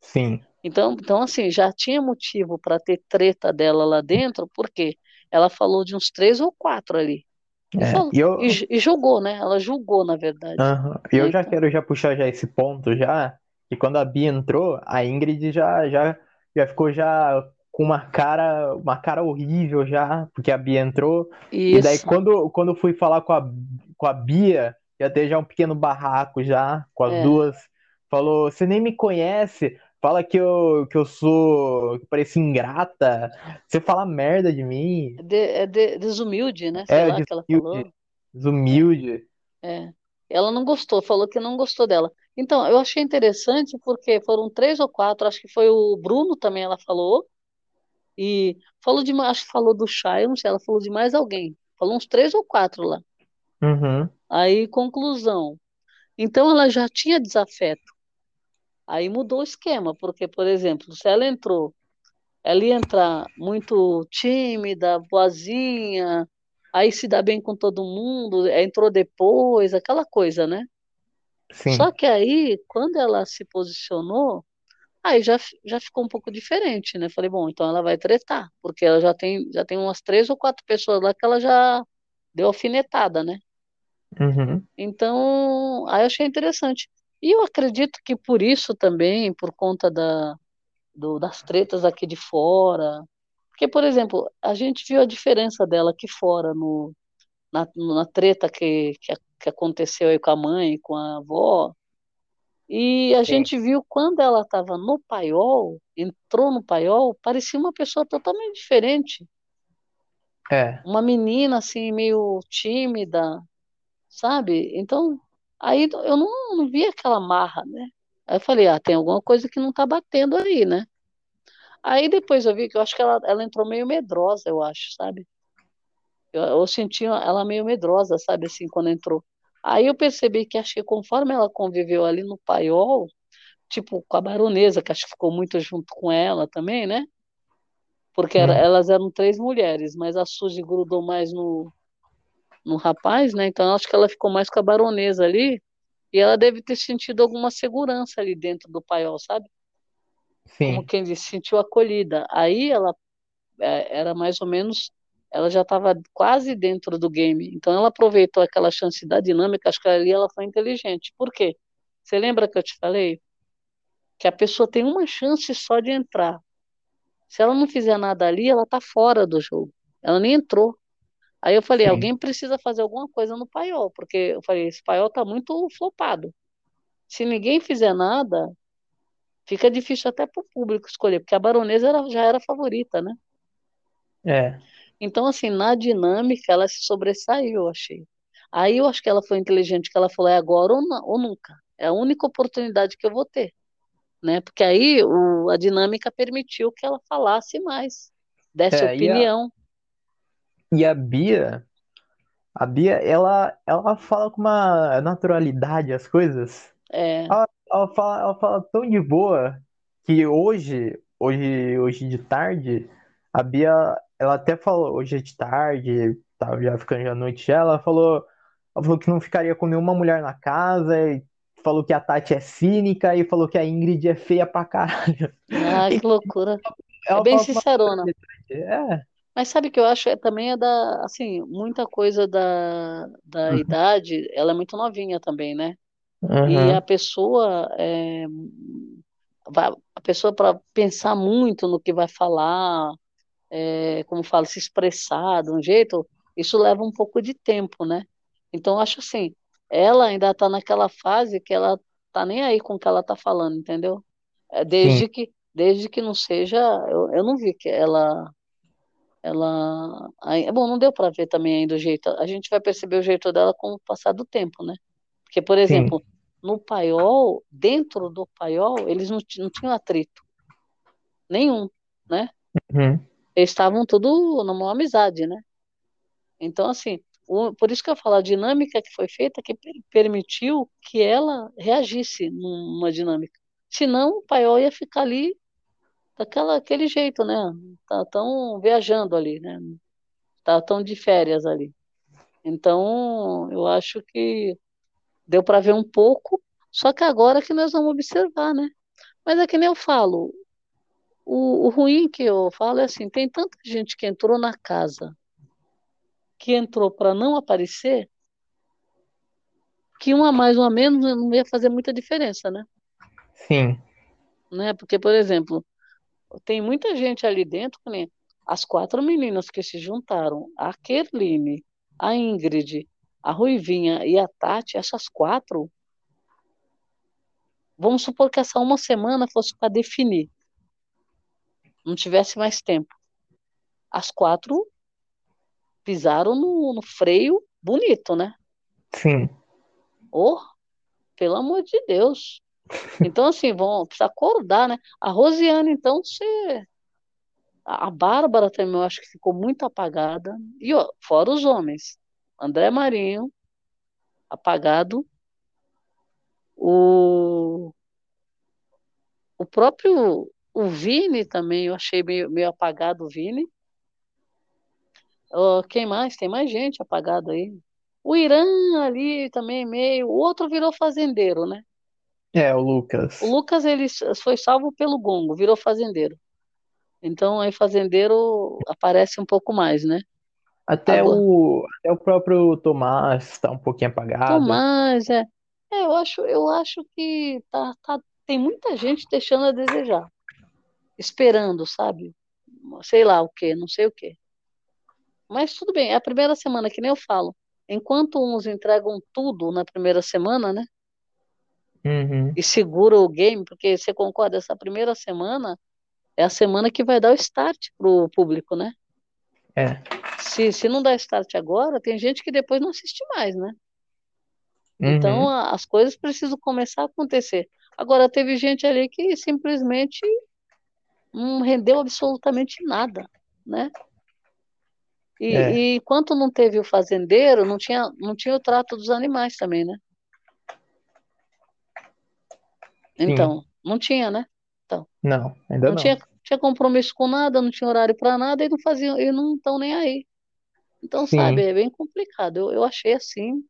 Speaker 1: sim.
Speaker 2: Então, então assim, já tinha motivo para ter treta dela lá dentro, porque ela falou de uns três ou quatro ali. E
Speaker 1: É.
Speaker 2: falou,
Speaker 1: E eu,
Speaker 2: e, e julgou, né? Ela julgou, na verdade.
Speaker 1: aham. E eu já
Speaker 2: Então,
Speaker 1: quero já puxar já esse ponto já, que quando a Bia entrou, a Ingrid já, já, já ficou já com uma cara, uma cara horrível já, porque a Bia entrou. E daí
Speaker 2: isso,
Speaker 1: quando, quando eu fui falar com a, com a Bia, ia ter já um pequeno barraco já, com as
Speaker 2: é,
Speaker 1: duas. Falou, você nem me conhece, fala que eu, que eu sou, que pareço ingrata, você fala merda de mim.
Speaker 2: é, de- é de- desumilde, né? Sei
Speaker 1: É,
Speaker 2: lá que ela
Speaker 1: desumilde,
Speaker 2: falou.
Speaker 1: desumilde.
Speaker 2: É. Ela não gostou, falou que não gostou dela. Então, eu achei interessante porque foram três ou quatro, acho que foi o Bruno também, ela falou, e falou de, acho que falou do sei, ela falou de mais alguém. Falou uns três ou quatro lá.
Speaker 1: Uhum.
Speaker 2: Aí, conclusão. Então, ela já tinha desafeto. Aí mudou o esquema, porque, por exemplo, se ela entrou, ela ia entrar muito tímida, boazinha, aí se dá bem com todo mundo, entrou depois, aquela coisa, né? Só
Speaker 1: Sim.
Speaker 2: que aí, quando ela se posicionou, aí já, já ficou um pouco diferente, né? Falei, bom, então ela vai tretar, porque ela já tem, já tem umas três ou quatro pessoas lá que ela já deu alfinetada, né?
Speaker 1: Uhum.
Speaker 2: Então, aí eu achei interessante. E eu acredito que por isso também, por conta da, do, das tretas aqui de fora, porque, por exemplo, a gente viu a diferença dela aqui fora, no, na, na treta que, que, que aconteceu aí com a mãe, com a avó, e a
Speaker 1: Sim.
Speaker 2: gente viu quando ela estava no paiol, entrou no paiol, parecia uma pessoa totalmente diferente.
Speaker 1: É.
Speaker 2: Uma menina, assim, meio tímida, sabe? Então, aí eu não, não vi aquela marra, né? Aí eu falei, ah, tem alguma coisa que não tá batendo aí, né? Aí depois eu vi que eu acho que ela, ela entrou meio medrosa, eu acho, sabe? Eu, eu senti ela meio medrosa, sabe, assim, quando entrou. Aí eu percebi que acho que conforme ela conviveu ali no paiol, tipo com a baronesa, que acho que ficou muito junto com ela também, né? Porque era,
Speaker 1: Uhum.
Speaker 2: elas eram três mulheres, mas a Suzy grudou mais no, no rapaz, né? Então acho que ela ficou mais com a baronesa ali, e ela deve ter sentido alguma segurança ali dentro do paiol, sabe? Como
Speaker 1: Sim.
Speaker 2: quem disse, sentiu acolhida. Aí ela é, era mais ou menos, ela já estava quase dentro do game. Então ela aproveitou aquela chance da dinâmica, acho que ali ela foi inteligente. Por quê? Você lembra que eu te falei que a pessoa tem uma chance só de entrar. Se ela não fizer nada ali, ela está fora do jogo. Ela nem entrou. Aí eu falei,
Speaker 1: Sim.
Speaker 2: alguém precisa fazer alguma coisa no paiol, porque eu falei, esse paiol está muito flopado. Se ninguém fizer nada, fica difícil até para o público escolher, porque a baronesa era, já era favorita, né?
Speaker 1: É.
Speaker 2: Então, assim, na dinâmica, ela se sobressaiu, eu achei. Aí eu acho que ela foi inteligente, que ela falou, é agora ou, não, ou nunca. É a única oportunidade que eu vou ter, né? Porque aí o, a dinâmica permitiu que ela falasse mais, desse
Speaker 1: É.
Speaker 2: Opinião.
Speaker 1: E a Bia, a Bia, ela, ela fala com uma naturalidade as coisas.
Speaker 2: É,
Speaker 1: Ela, ela fala, ela fala tão de boa que hoje, hoje, hoje de tarde, a Bia, ela até falou, hoje é de tarde, tava já ficando já noite já, ela falou, ela falou que não ficaria com nenhuma mulher na casa, e falou que a Tati é cínica e falou que a Ingrid é feia pra caralho.
Speaker 2: ah, que loucura. É
Speaker 1: ela
Speaker 2: bem
Speaker 1: com uma
Speaker 2: sincerona.
Speaker 1: É.
Speaker 2: Mas sabe o que eu acho? É, também é da, assim, muita coisa da, da
Speaker 1: Uhum.
Speaker 2: idade, ela é muito novinha também, né? E a
Speaker 1: Uhum.
Speaker 2: pessoa é, a pessoa para pensar muito no que vai falar, é, como fala, se expressar de um jeito, isso leva um pouco de tempo, né? Então, eu acho assim, ela ainda está naquela fase que ela tá nem aí com o que ela está falando, entendeu? É,
Speaker 1: Sim,
Speaker 2: desde que, desde que não seja, eu, eu não vi que ela, ela, aí- bom, não deu para ver também ainda o jeito, a gente vai perceber o jeito dela com o passar do tempo, né? Porque, por
Speaker 1: sim.
Speaker 2: exemplo, no paiol, dentro do paiol, eles não, não tinham atrito nenhum, né?
Speaker 1: Uhum.
Speaker 2: Eles estavam tudo numa amizade, né? Então, assim, o- por isso que eu falo, a dinâmica que foi feita que per- permitiu que ela reagisse numa dinâmica. Senão, o paiol ia ficar ali daquela, aquele jeito, né? Tá tão viajando ali, né? Tá tão de férias ali. Então, eu acho que deu para ver um pouco, só que agora que nós vamos observar, né? Mas é que nem eu falo, o, o ruim que eu falo é assim, tem tanta gente que entrou na casa, que entrou para não aparecer, que um a mais, um a menos não ia fazer muita diferença, né?
Speaker 1: Sim,
Speaker 2: né? Porque, por exemplo, tem muita gente ali dentro, nem as quatro meninas que se juntaram, a Kerline, a Ingrid, a Ruivinha e a Tati, essas quatro, vamos supor que essa uma semana fosse para definir, não tivesse mais tempo. As quatro pisaram no, no freio bonito, né?
Speaker 1: sim.
Speaker 2: Oh, pelo amor de Deus. Então, assim, vão precisar acordar, né? A Rosiane, então, você A Bárbara também eu acho que ficou muito apagada. E ó, fora os homens. André Marinho. apagado. O, o próprio o Vini também, eu achei meio, meio apagado o Vini. Uh, quem mais? Tem mais gente apagada aí. O Irã ali também meio. O outro virou fazendeiro, né?
Speaker 1: É, o Lucas.
Speaker 2: O Lucas ele foi salvo pelo gongo, virou fazendeiro. Então aí fazendeiro aparece um pouco mais, né?
Speaker 1: Até, Agora, o, até o próprio Tomás está um pouquinho apagado.
Speaker 2: Tomás, é. é. eu acho, eu acho que tá, tá, tem muita gente deixando a desejar. Esperando, sabe? Sei lá o quê, não sei o quê. Mas tudo bem, é a primeira semana, que nem eu falo. Enquanto uns entregam tudo na primeira semana, né?
Speaker 1: Uhum.
Speaker 2: E segura o game, porque você concorda, essa primeira semana é a semana que vai dar o start pro público, né?
Speaker 1: É.
Speaker 2: Se, se não dá start agora, tem gente que depois não assiste mais, né? Então, uhum. Então as coisas precisam começar a acontecer. Agora, teve gente ali que simplesmente não rendeu absolutamente nada, né? E, é. e enquanto não teve o fazendeiro, não tinha, não tinha o trato dos animais também, né? Então, Sim. não tinha, né? Então,
Speaker 1: não, ainda não.
Speaker 2: Não tinha, tinha compromisso com nada, não tinha horário para nada e não faziam, e não estão nem aí. Então, Sim. sabe, é bem complicado. Eu, eu achei assim.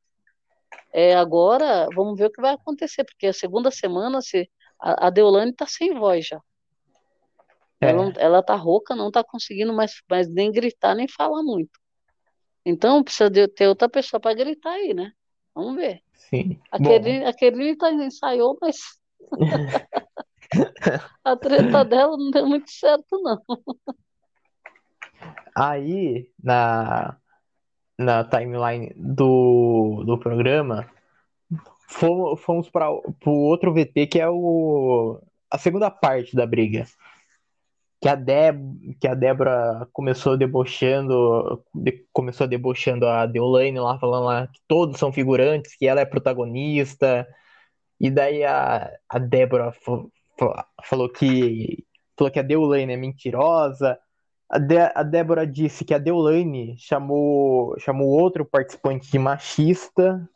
Speaker 2: É, agora, vamos ver o que vai acontecer, porque a segunda semana, se a, a Deolane está sem voz já. É. Ela, ela tá rouca, não tá conseguindo mais, mais nem gritar, nem falar muito. Então precisa de ter outra pessoa para gritar aí, né? Vamos ver.
Speaker 1: Sim.
Speaker 2: A Kerline tá, ensaiou, mas a treta dela não deu muito certo, não.
Speaker 1: Aí, na, na timeline do, do programa, fomos, fomos para o outro VT, que é o, a segunda parte da briga que a, Deb, que a Débora começou debochando, de, começou debochando a Deolane lá, falando lá que todos são figurantes, que ela é protagonista. E daí a, a Débora falou que falou que a Deolane é mentirosa. A, de, a Débora disse que a Deolane chamou chamou outro participante de machista.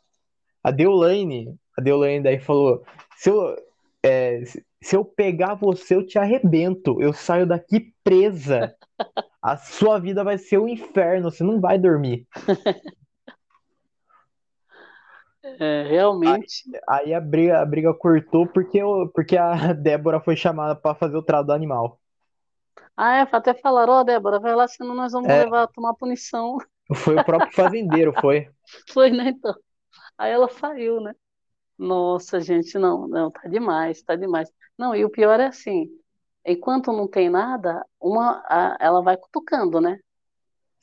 Speaker 1: A Deolane, a Deolane daí falou: se eu, é, se eu pegar você, eu te arrebento. Eu saio daqui presa. A sua vida vai ser um inferno. Você não vai dormir.
Speaker 2: É, realmente.
Speaker 1: Aí, aí, a, briga, a briga cortou porque, eu, porque a Débora foi chamada para fazer o trato do animal.
Speaker 2: Ah, é, até falaram, ó, oh, Débora, vai lá, senão nós vamos é, levar a tomar punição.
Speaker 1: Foi o próprio fazendeiro, foi.
Speaker 2: Foi, né, então. Aí ela saiu, né? Nossa, gente, não, não, tá demais, tá demais. Não, e o pior é assim, enquanto não tem nada, uma, a, ela vai cutucando, né?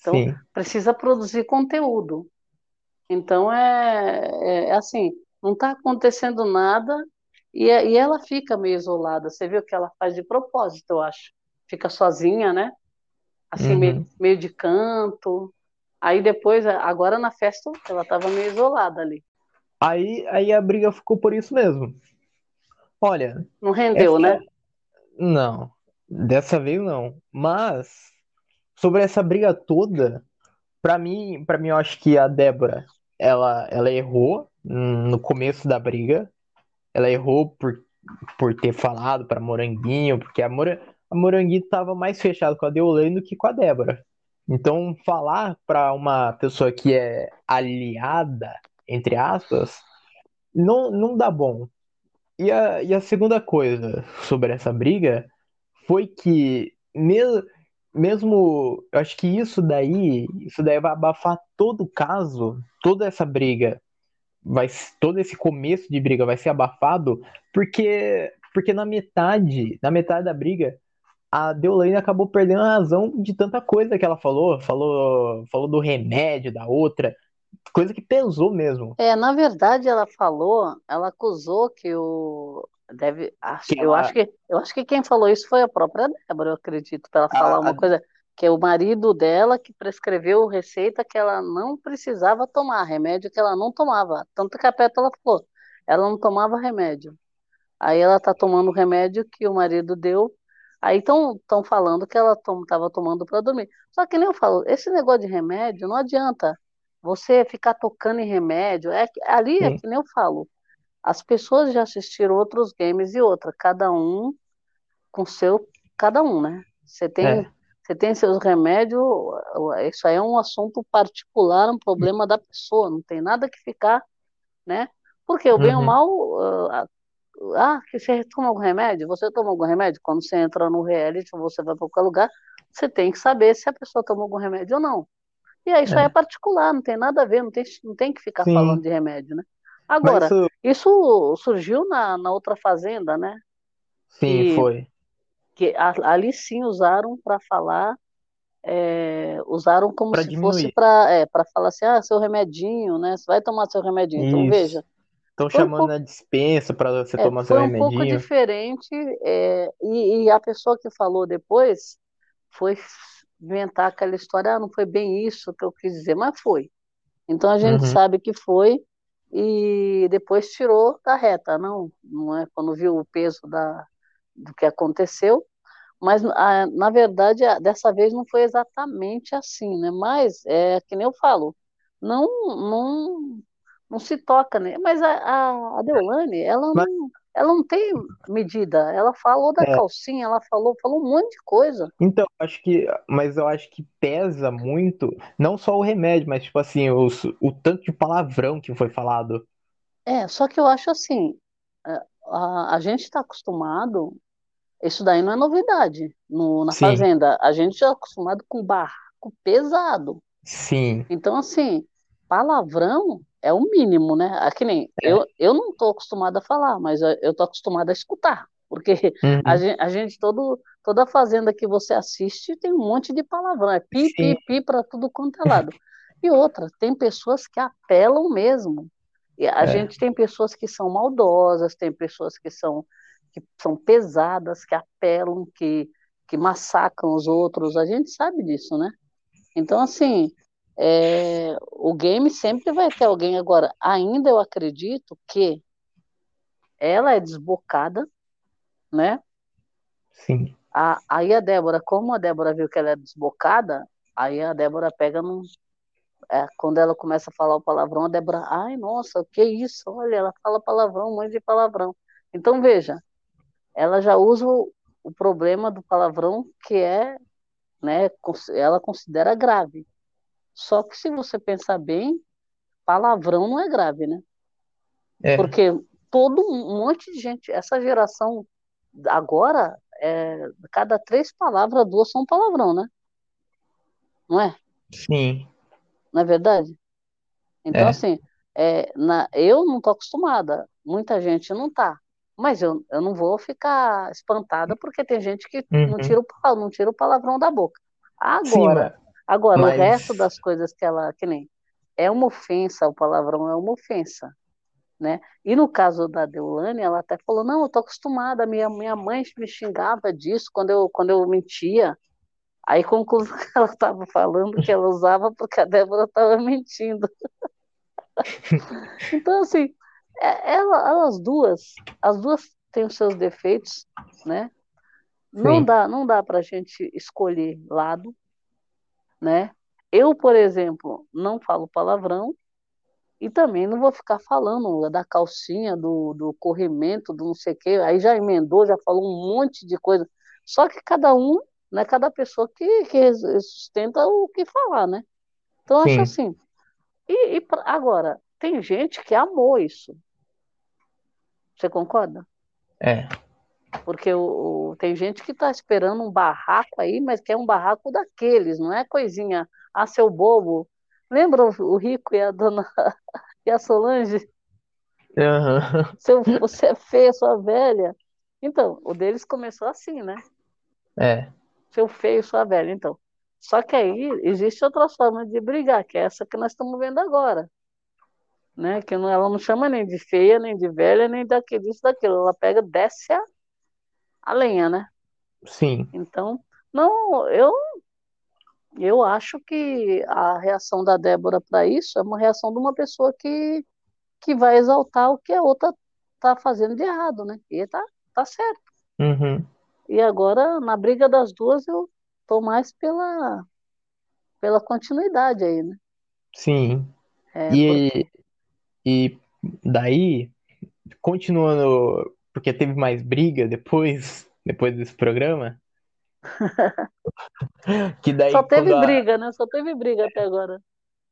Speaker 2: Então, Sim. precisa produzir conteúdo. Então, é, é, é assim, não está acontecendo nada e, e ela fica meio isolada. Você viu que ela faz de propósito, eu acho. Fica sozinha, né? Assim, uhum. meio, meio de canto. Aí depois, agora na festa, ela estava meio isolada ali.
Speaker 1: Aí, aí a briga ficou por isso mesmo. Olha.
Speaker 2: Não rendeu, essa... né?
Speaker 1: Não. Dessa vez não. Mas, sobre essa briga toda, para mim, para mim eu acho que a Débora, ela, ela errou no começo da briga. Ela errou por, por ter falado para Moranguinho, porque a, Mora, a Moranguinho estava mais fechada com a Deolane do que com a Débora. Então, falar para uma pessoa que é aliada entre aspas, não, não dá bom. E a, e a segunda coisa sobre essa briga foi que, mesmo, mesmo, eu acho que isso daí, isso daí vai abafar todo o caso, toda essa briga, vai, todo esse começo de briga vai ser abafado, porque, porque na metade, na metade da briga, a Deolane acabou perdendo a razão de tanta coisa que ela falou, falou, falou do remédio da outra, coisa que pesou mesmo.
Speaker 2: É, na verdade, ela falou, ela acusou que o deve, acho, eu ela... acho que eu acho que quem falou isso foi a própria Débora, eu acredito, para ela falar a... uma coisa que é o marido dela que prescreveu receita que ela não precisava tomar, remédio que ela não tomava. Tanto que a Pétala falou, ela não tomava remédio. Aí ela tá tomando o remédio que o marido deu. Aí estão falando que ela estava tom, tomando para dormir. Só que nem eu falo, esse negócio de remédio não adianta. você ficar tocando em remédio, é ali é que nem eu falo, as pessoas já assistiram outros games e outra, cada um com seu, cada um, né? Você tem,
Speaker 1: É.
Speaker 2: você tem seus remédios, isso aí é um assunto particular, um problema da pessoa, não tem nada que ficar, né? Porque o bem ou
Speaker 1: Uhum.
Speaker 2: mal, ah, ah, que você toma algum remédio? Você toma algum remédio? Quando você entra no reality, você vai para qualquer lugar, você tem que saber se a pessoa tomou algum remédio ou não. E aí isso aí é
Speaker 1: É.
Speaker 2: particular, não tem nada a ver, não tem, não tem que ficar
Speaker 1: Sim.
Speaker 2: falando de remédio, né? Agora,
Speaker 1: isso,
Speaker 2: isso surgiu na, na outra fazenda, né?
Speaker 1: sim,
Speaker 2: Que,
Speaker 1: foi.
Speaker 2: que a- ali sim usaram para falar, é, usaram como
Speaker 1: Pra
Speaker 2: se fosse
Speaker 1: diminuir.
Speaker 2: para é, para falar assim, ah, seu remedinho, né? Você vai tomar seu remedinho. Então,
Speaker 1: Isso.
Speaker 2: veja,
Speaker 1: Estão
Speaker 2: foi um
Speaker 1: chamando
Speaker 2: pouco,
Speaker 1: na dispensa pra você
Speaker 2: é,
Speaker 1: tomar seu
Speaker 2: foi um pouco
Speaker 1: remedinho.
Speaker 2: diferente, é, e, e a pessoa que falou depois foi inventar aquela história, ah, não foi bem isso que eu quis dizer, mas foi. Então a gente
Speaker 1: Uhum.
Speaker 2: sabe que foi e depois tirou da reta, não, não é quando viu o peso da, do que aconteceu, mas a, na verdade a- dessa vez não foi exatamente assim, né? Mas é que nem eu falo, não não não se toca, né? Mas a, a, a Deolane, ela
Speaker 1: Mas,
Speaker 2: não ela não tem medida, ela falou da
Speaker 1: é,
Speaker 2: calcinha, ela falou falou um monte de coisa.
Speaker 1: então, acho que, mas eu acho que pesa muito, não só o remédio, mas tipo assim, os, o tanto de palavrão que foi falado.
Speaker 2: É, só que eu acho assim, é, a, a gente está acostumado Isso daí não é novidade no, na
Speaker 1: Sim,
Speaker 2: fazenda. A gente já é acostumado com barraco pesado.
Speaker 1: sim,
Speaker 2: Então, assim, palavrão é o mínimo, né? É que nem
Speaker 1: é.
Speaker 2: eu, eu não estou acostumada a falar, mas eu tô acostumada a escutar. Porque a
Speaker 1: Uhum.
Speaker 2: gente, a gente todo, toda fazenda que você assiste tem um monte de palavrão. É pi,
Speaker 1: Sim,
Speaker 2: pi, pi para tudo quanto é lado. E outra, tem pessoas que apelam mesmo. E a
Speaker 1: é,
Speaker 2: gente tem pessoas que são maldosas, tem pessoas que são, que são pesadas, que apelam, que, que massacram os outros. A gente sabe disso, né? Então, assim, é, o game sempre vai ter alguém. Agora, ainda eu acredito que ela é desbocada, né?
Speaker 1: sim,
Speaker 2: A, aí a Débora, como a Débora viu que ela é desbocada, aí a Débora pega num. é, quando ela começa a falar o palavrão, a Débora, ai, nossa, o que isso? Olha, ela fala palavrão, um monte de palavrão. Então, veja, ela já usa o, o problema do palavrão que é, né, ela considera grave. Só que se você pensar bem, palavrão não é grave, né?
Speaker 1: é,
Speaker 2: Porque todo um monte de gente, essa geração agora, é, cada três palavras, duas são palavrão, né? Não é?
Speaker 1: sim,
Speaker 2: Não é verdade? Então,
Speaker 1: é,
Speaker 2: assim, é, na, eu não tô acostumada, muita gente não tá. Mas eu, eu não vou ficar espantada porque tem gente que não
Speaker 1: uhum.
Speaker 2: tira o, não tira o palavrão da boca.
Speaker 1: Sim,
Speaker 2: Agora,
Speaker 1: mas,
Speaker 2: o resto das coisas que ela, que nem, é uma ofensa, o palavrão é uma ofensa, né? E no caso da Deulane, ela até falou, não, eu tô acostumada, minha, minha mãe me xingava disso quando eu, quando eu mentia. Aí concluiu que ela estava falando que ela usava porque a Débora estava mentindo. Então, assim, é- ela- elas duas, as duas têm os seus defeitos, né? Não
Speaker 1: sim,
Speaker 2: dá, não dá para a gente escolher lado, né? Eu, por exemplo, não falo palavrão e também não vou ficar falando da calcinha, do, do corrimento, do não sei o quê. Aí já emendou, já falou um monte de coisa. Só que cada um, né? Cada pessoa que, que sustenta o que falar, né? Então, acho
Speaker 1: sim,
Speaker 2: assim. E, e agora, tem gente que amou isso. Você concorda?
Speaker 1: é,
Speaker 2: Porque o, o- tem gente que está esperando um barraco aí, mas quer um barraco daqueles, não é coisinha, ah, seu bobo. Lembra o, Rico e a dona e a Solange?
Speaker 1: aham,
Speaker 2: Seu, você é feia, sua velha. Então, o deles começou assim, né?
Speaker 1: é,
Speaker 2: Seu feio, sua velha. Então, só que aí existe outra forma de brigar, que é essa que nós estamos vendo agora, né? Que não, ela não chama nem de feia, nem de velha, nem daquilo, disso, daquilo. Ela pega, desce a, a lenha, né?
Speaker 1: sim,
Speaker 2: Então, não, eu Eu acho que a reação da Débora para isso é uma reação de uma pessoa que, que vai exaltar o que a outra está fazendo de errado, né? E tá, tá certo.
Speaker 1: uhum.
Speaker 2: E agora, na briga das duas, eu tô mais pela, pela continuidade aí, né?
Speaker 1: Sim.
Speaker 2: É,
Speaker 1: E,
Speaker 2: porque
Speaker 1: e daí, continuando, porque teve mais briga depois, depois desse programa, que
Speaker 2: só
Speaker 1: daí
Speaker 2: teve
Speaker 1: quando a,
Speaker 2: briga, né? Só teve briga até agora.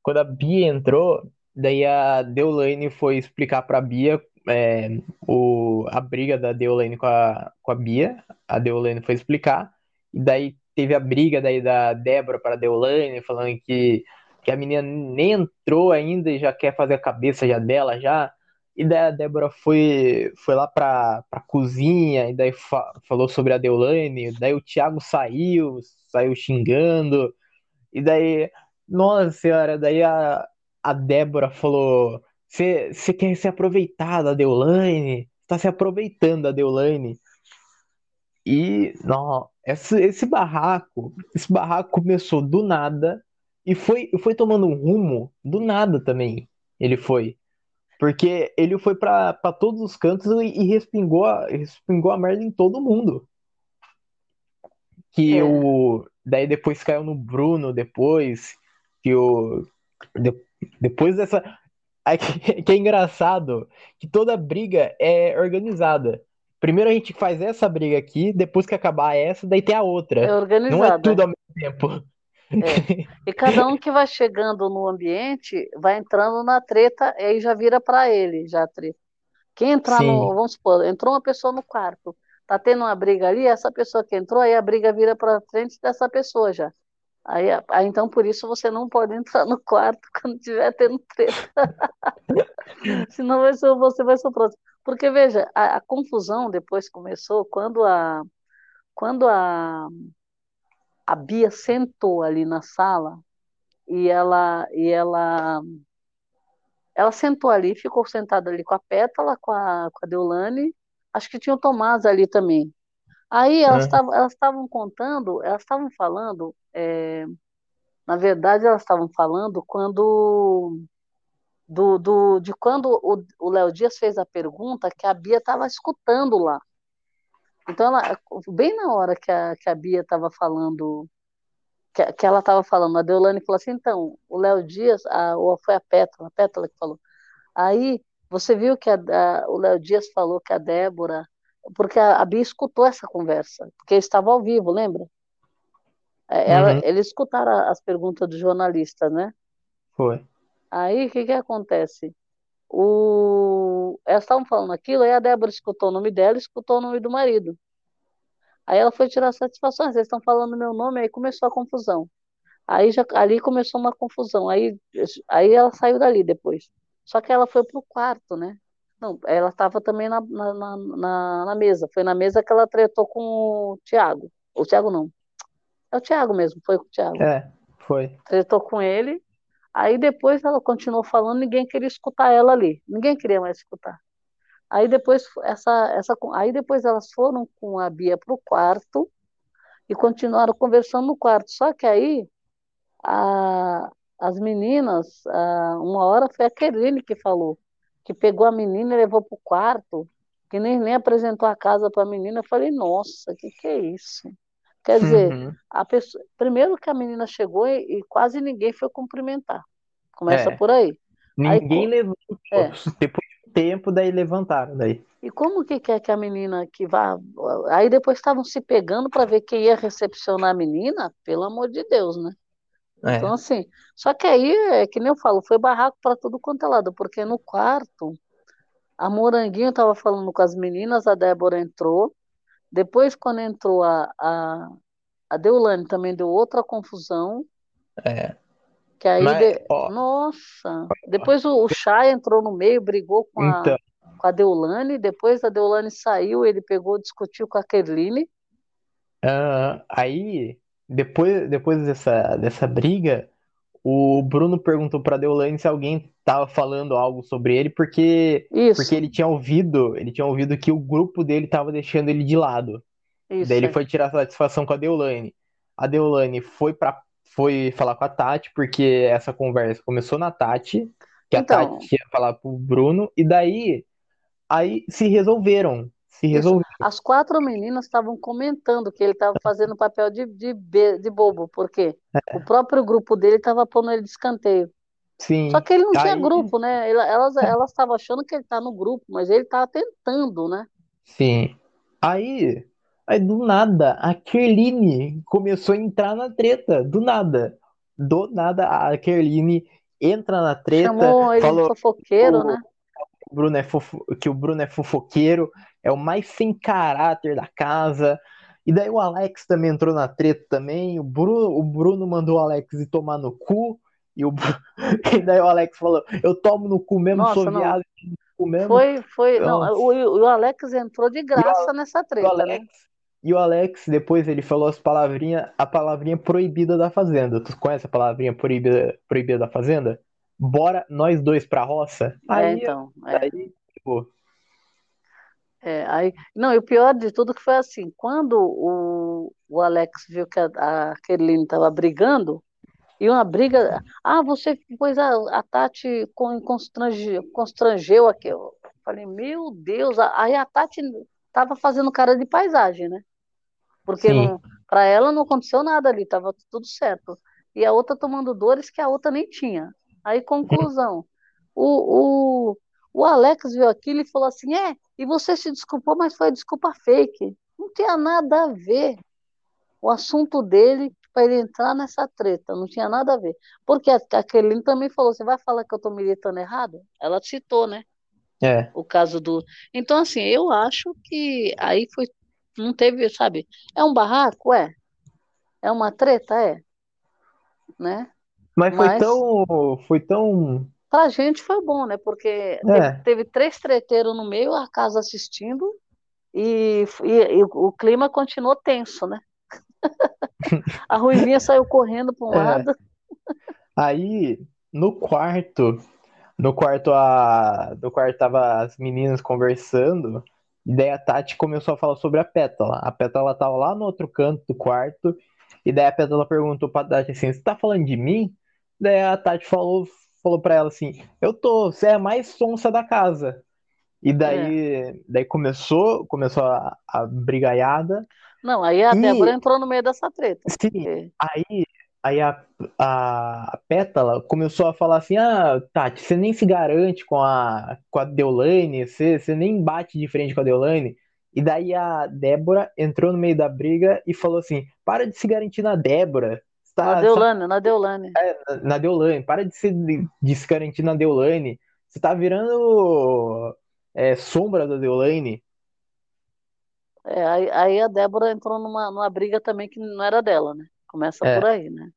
Speaker 1: quando a Bia entrou, daí a Deolane foi explicar pra Bia é, o, a briga da Deolane com a, com a Bia. A Deolane foi explicar. E daí teve a briga daí da Débora para a Deolane, falando que, que a menina nem entrou ainda e já quer fazer a cabeça já dela já. E daí a Débora foi, foi lá pra, pra cozinha e daí fa- falou sobre a Deolane. Daí o Thiago saiu, saiu xingando. E daí, nossa senhora, daí a, a Débora falou: Você quer se aproveitar da Deolane? Tá se aproveitando da Deolane. E, não, esse, esse barraco, esse barraco começou do nada e foi, foi tomando um rumo do nada também. Ele foi. Porque ele foi pra pra todos os cantos e, e respingou, a, respingou a merda em todo mundo. Que
Speaker 2: É,
Speaker 1: o. Daí depois caiu no Bruno, depois. Que o. de- depois dessa. Que, que é engraçado que toda briga é organizada. Primeiro a gente faz essa briga aqui, depois que acabar essa, daí tem a
Speaker 2: é
Speaker 1: outra. Não é
Speaker 2: organizada.
Speaker 1: tudo ao mesmo tempo.
Speaker 2: É. E cada um que vai chegando no ambiente vai entrando na treta, e aí já vira para ele, já a treta. Quem entrar no,
Speaker 1: Sim.
Speaker 2: vamos supor, entrou uma pessoa no quarto, tá tendo uma briga ali, essa pessoa que entrou, aí a briga vira para frente dessa pessoa já. Aí, aí então por isso você não pode entrar no quarto quando tiver tendo treta, senão vai ser, você vai ser o próximo. Porque veja, a, a confusão depois começou quando a quando a, a Bia sentou ali na sala e ela e ela ela sentou ali, ficou sentada ali com a Pétala, com a, com a Deolane, acho que tinha o Tomás ali também. Aí elas
Speaker 1: Aham.
Speaker 2: estavam contando, elas estavam falando, é, na verdade elas estavam falando quando do, do, de quando o o Léo Dias fez a pergunta que a Bia estava escutando lá. Então, ela, bem na hora que a, que a Bia estava falando, que, que ela estava falando, a Deolane falou assim: então, o Léo Dias, a, ou foi a Pétala, a Pétala que falou. Aí, você viu que a, a, o Léo Dias falou que a Débora. Porque a, a Bia escutou essa conversa, porque eles estavam ao vivo, lembra? É, Ela,
Speaker 1: Uhum.
Speaker 2: eles escutaram as perguntas do jornalista, né?
Speaker 1: Foi.
Speaker 2: Aí, o que que acontece? O... Elas estavam falando aquilo, aí a Débora escutou o nome dela, e escutou o nome do marido. Aí ela foi tirar satisfação, vocês estão falando meu nome, aí começou a confusão. Aí já, ali começou uma confusão, aí, aí ela saiu dali depois. Só que ela foi pro quarto, né? Não, ela estava também na, na, na, na- mesa. Foi na mesa que ela tretou com o Thiago. O Thiago não. É o Thiago mesmo, foi com o Thiago.
Speaker 1: É, foi.
Speaker 2: Tretou com ele. Aí depois ela continuou falando, ninguém queria escutar ela ali. Ninguém queria mais escutar. Aí depois essa, essa, aí depois elas foram com a Bia pro quarto e continuaram conversando no quarto. Só que aí a- as meninas, a- uma hora foi a Kerline que falou, que pegou a menina e levou pro quarto, que nem, nem apresentou a casa para a menina. Eu falei, nossa, que que é isso? Quer dizer,
Speaker 1: Uhum.
Speaker 2: a pessoa, primeiro que a menina chegou e, e quase ninguém foi cumprimentar. Começa
Speaker 1: É.
Speaker 2: por aí. Aí,
Speaker 1: Ninguém
Speaker 2: co-
Speaker 1: levantou.
Speaker 2: é,
Speaker 1: Depois de um tempo, daí levantaram. Daí.
Speaker 2: E como que quer que a menina que vá. Aí depois estavam se pegando para ver quem ia recepcionar a menina, pelo amor de Deus, né? Então,
Speaker 1: É.
Speaker 2: assim. Só que aí, é que nem eu falo, foi barraco para tudo quanto é lado, porque no quarto, a Moranguinho estava falando com as meninas, a Débora entrou. Depois, quando entrou a, a, a Deulane, também deu outra confusão,
Speaker 1: É.
Speaker 2: que aí.
Speaker 1: Mas,
Speaker 2: de-
Speaker 1: ó,
Speaker 2: Nossa! Depois o, o Chay entrou no meio, brigou com a,
Speaker 1: então,
Speaker 2: com a Deulane, depois a Deulane saiu, ele pegou, discutiu com a Kerline.
Speaker 1: ah, aí, depois, depois dessa, dessa briga, o Bruno perguntou pra Deolane se alguém tava falando algo sobre ele, porque, porque
Speaker 2: Isso,
Speaker 1: ele tinha ouvido, ele tinha ouvido que o grupo dele tava deixando ele de lado. Daí
Speaker 2: isso,
Speaker 1: ele
Speaker 2: é.
Speaker 1: foi tirar satisfação com a Deolane. A Deolane foi para foi falar com a Tati, porque essa conversa começou na Tati, que a
Speaker 2: Então,
Speaker 1: Tati ia falar pro Bruno, e daí aí se resolveram. Se
Speaker 2: isso.
Speaker 1: resolveram.
Speaker 2: As quatro meninas estavam comentando que ele estava fazendo papel de, de, de bobo, porque o próprio grupo dele estava pondo ele de escanteio.
Speaker 1: Sim.
Speaker 2: Só que ele não tinha grupo, né? Elas elas estavam achando que ele tá no grupo, mas ele tava tentando, né?
Speaker 1: sim. Aí, aí do nada, a Kerline começou a entrar na treta. Do nada. Do nada, a Kerline entra na treta,
Speaker 2: Chamou ele
Speaker 1: falou
Speaker 2: fofoqueiro, né?
Speaker 1: o Bruno é fofo- que o Bruno é fofoqueiro, é o mais sem caráter da casa. E daí o Alex também entrou na treta também. O Bruno, o Bruno mandou o Alex ir tomar no cu. E, o, e daí o Alex falou: Eu tomo no cu mesmo,
Speaker 2: Nossa,
Speaker 1: sou viado, mesmo.
Speaker 2: Foi, foi. Não,
Speaker 1: Nossa.
Speaker 2: o, o Alex entrou de graça nessa
Speaker 1: E o
Speaker 2: treta, né?
Speaker 1: Alex, e o Alex, depois ele falou as palavrinhas, a palavrinha proibida da Fazenda. Tu conhece a palavrinha proibida, proibida da Fazenda? Bora nós dois pra roça?
Speaker 2: É,
Speaker 1: Aí,
Speaker 2: então. É,
Speaker 1: aí, pô,
Speaker 2: é, aí, não, e o pior de tudo que foi assim, quando o, o Alex viu que a, a Kerline estava brigando, e uma briga. Ah, você pôs a, a Tati con- constrange, constrangeu aqui. Eu falei, meu Deus, aí a Tati estava fazendo cara de paisagem, né? Porque para ela não aconteceu nada ali, estava tudo certo. E a outra tomando dores que a outra nem tinha. Aí, conclusão. O, o, o Alex viu aquilo e falou assim: é, e você se desculpou, mas foi desculpa fake. Não tinha nada a ver o assunto dele para ele entrar nessa treta, não tinha nada a ver. Porque a, a Kelly também falou: você vai falar que eu estou militando errado? Ela citou, né?
Speaker 1: é.
Speaker 2: O caso do. Então, assim, eu acho que aí foi. Não teve, sabe? É um barraco? É. É uma treta? É. Né?
Speaker 1: Mas foi
Speaker 2: Mas
Speaker 1: tão, foi tão,
Speaker 2: pra gente foi bom, né? Porque teve,
Speaker 1: é,
Speaker 2: teve três treteiros no meio, a casa assistindo, e, e- e o clima continuou tenso, né? A Ruivinha saiu correndo para um
Speaker 1: é.
Speaker 2: lado.
Speaker 1: Aí, no quarto, no quarto a, no quarto tava as meninas conversando, e daí a Tati começou a falar sobre a Pétala. A Pétala tava lá no outro canto do quarto, e daí a Pétala perguntou pra Tati assim, você tá falando de mim? Daí a Tati falou, falou pra ela assim, eu tô, você é a mais sonsa da casa. E
Speaker 2: É.
Speaker 1: daí, daí começou, começou a, a brigaiada,
Speaker 2: Não, aí a
Speaker 1: e
Speaker 2: Débora entrou no meio dessa treta.
Speaker 1: sim,
Speaker 2: porque-
Speaker 1: Aí, aí a, a, a Pétala começou a falar assim: Ah, Tati, você nem se garante com a, com a Deolane, você, você nem bate de frente com a Deolane. E daí a Débora entrou no meio da briga e falou assim: Para de se garantir na Débora.
Speaker 2: Na
Speaker 1: tá, tá
Speaker 2: Deolane, na Deolane.
Speaker 1: na, na Deolane, para de se, de se garantir na Deolane. Você tá virando é, sombra da Deolane.
Speaker 2: É, aí, aí a Débora entrou numa, numa briga também que não era dela, né? Começa
Speaker 1: É.
Speaker 2: por aí, né?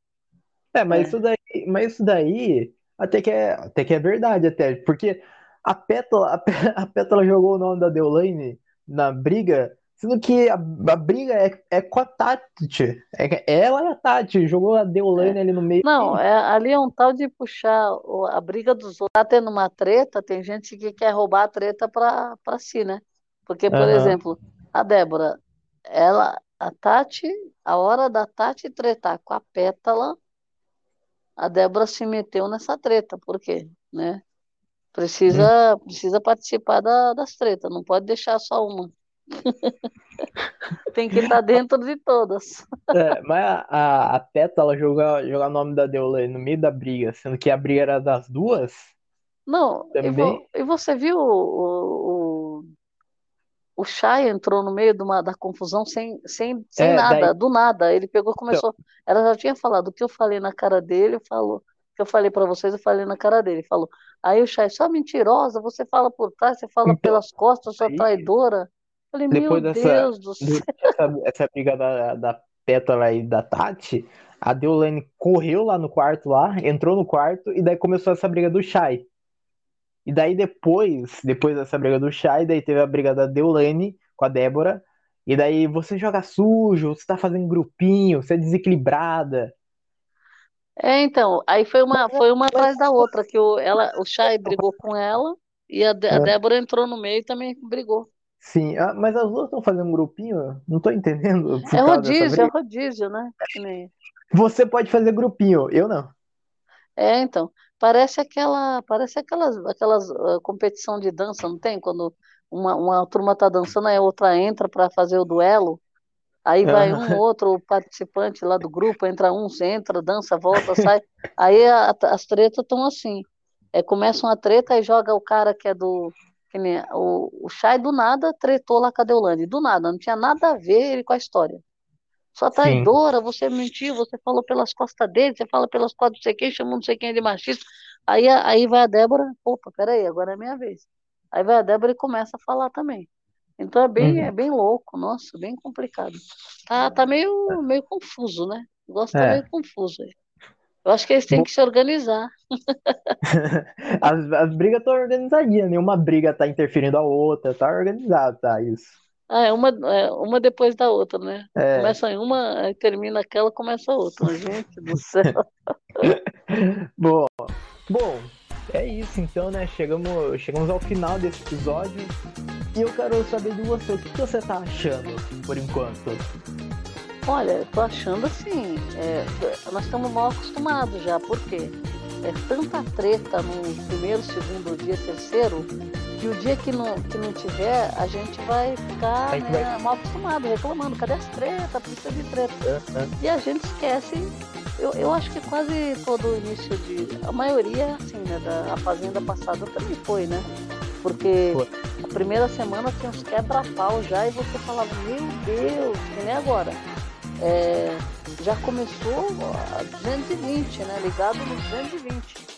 Speaker 1: É, mas
Speaker 2: É.
Speaker 1: isso daí, mas isso daí até que é, até que é verdade até, porque a Pétala, a, Pé- a Pétala jogou o nome da Deolane na briga, sendo que a, a briga é, é com a Tati, é, ela e a Tati, jogou a Deolane ali no meio.
Speaker 2: Não, é, ali é um tal de puxar a briga dos outros. Tá tendo uma treta, tem gente que quer roubar a treta para para si, né? Porque, por
Speaker 1: Aham.
Speaker 2: exemplo, a Débora, ela, a Tati, a hora da Tati tretar com a Pétala, a Débora se meteu nessa treta. Por quê? Né? Precisa, precisa participar da- das tretas, não pode deixar só uma. Tem que estar dentro de todas.
Speaker 1: É, mas a, a, a Pétala jogar jogar o nome da Deolane no meio da briga, sendo que a briga era das duas,
Speaker 2: Não, e, vo-
Speaker 1: também.
Speaker 2: e você viu o, o, o Chay entrou no meio de uma, da confusão sem, sem, sem
Speaker 1: É,
Speaker 2: nada,
Speaker 1: daí,
Speaker 2: do nada. Ele pegou e
Speaker 1: então,
Speaker 2: começou. Ela já tinha falado o que eu falei na cara dele, falou. O que eu falei para vocês, eu falei na cara dele. Falou. Aí o Chay, só mentirosa, você fala por trás, você fala
Speaker 1: então,
Speaker 2: pelas costas, sua traidora. Falei, meu
Speaker 1: depois dessa,
Speaker 2: Deus do céu.
Speaker 1: essa, essa briga da, da Pétala e da Tati, a Deolane correu lá no quarto lá, entrou no quarto e daí começou essa briga do Shai. E daí depois, depois dessa briga do Shai, daí teve a briga da Deolane com a Débora. E daí você joga sujo, você tá fazendo grupinho, você é desequilibrada.
Speaker 2: É, então, aí foi uma, foi uma atrás da outra, que o, ela, o Chay brigou com ela e a, Dé- a
Speaker 1: É,
Speaker 2: Débora entrou no meio e também brigou.
Speaker 1: Sim, ah, mas as duas estão fazendo um grupinho? Não tô entendendo
Speaker 2: É rodízio, é rodízio, né?
Speaker 1: Você pode fazer grupinho, eu não.
Speaker 2: É, então, parece aquela, parece aquelas, aquelas ah, competição de dança, não tem? Quando uma, uma turma tá dançando, aí a outra entra para fazer o duelo. Aí vai um outro participante lá do grupo, entra um, entra, dança, volta, sai. Aí a, as tretas estão assim. É, começa uma treta e joga o cara que é do. Que nem, o, o Chay do nada tretou lá com a Deolane. Do nada, não tinha nada a ver ele com a história. Só traidora, você mentiu, você falou pelas costas dele, você fala pelas costas de não sei quem, chamou não sei quem de machista. Aí, aí vai a Débora, opa, peraí, agora é minha vez. Aí vai a Débora e começa a falar também. Então é bem, uhum. é bem louco, nossa, bem complicado. Tá, tá meio, meio confuso, né? O negócio tá é. meio confuso aí. Eu acho que eles têm que se organizar.
Speaker 1: as, as brigas estão organizadinhas, nenhuma briga tá interferindo a outra, tá organizado, tá isso.
Speaker 2: Ah, é uma, é uma depois da outra, né? É. Começa em uma, aí termina aquela, começa a outra. Gente do céu.
Speaker 1: bom, bom, é isso então, né? Chegamos, chegamos ao final desse episódio. E eu quero saber de você, o que você tá achando por enquanto?
Speaker 2: Olha, eu tô achando assim, é, nós estamos mal acostumados já, por quê? É tanta treta no primeiro, segundo dia, terceiro, que o dia que não, que não tiver, a gente vai ficar né, vai... mal acostumado, reclamando, cadê as tretas, precisa de treta. É, é. E a gente esquece, eu, eu acho que quase todo início de. A maioria, assim, né, da a fazenda passada também foi, né? Porque a primeira semana tinha uns quebra-pau já e você falava, meu Deus, que nem agora é, já começou a 220, né? Ligado no 220.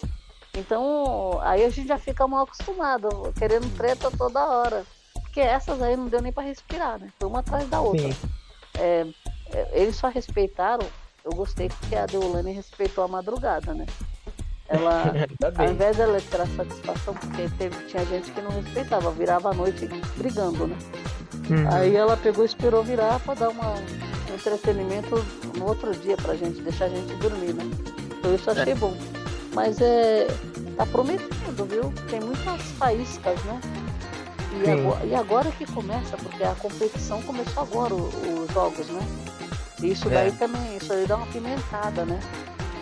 Speaker 2: Então, aí a gente já fica mal acostumado, querendo treta toda hora. Porque essas aí não deu nem para respirar, né? Foi uma atrás da outra. É, é, eles só respeitaram, eu gostei porque a Deolane respeitou a madrugada, né? Ela, ao invés dela tirar satisfação, porque teve, tinha gente que não respeitava, virava a noite brigando, né? Uhum. Aí ela pegou e esperou virar para dar uma, um entretenimento no outro dia pra gente, deixar a gente dormir, né? Então isso achei é. bom. Mas é. tá prometendo, viu? Tem muitas faíscas, né? E agora, e agora, que começa, porque a competição começou agora, os jogos, né? E isso daí é. também, isso aí dá uma pimentada, né?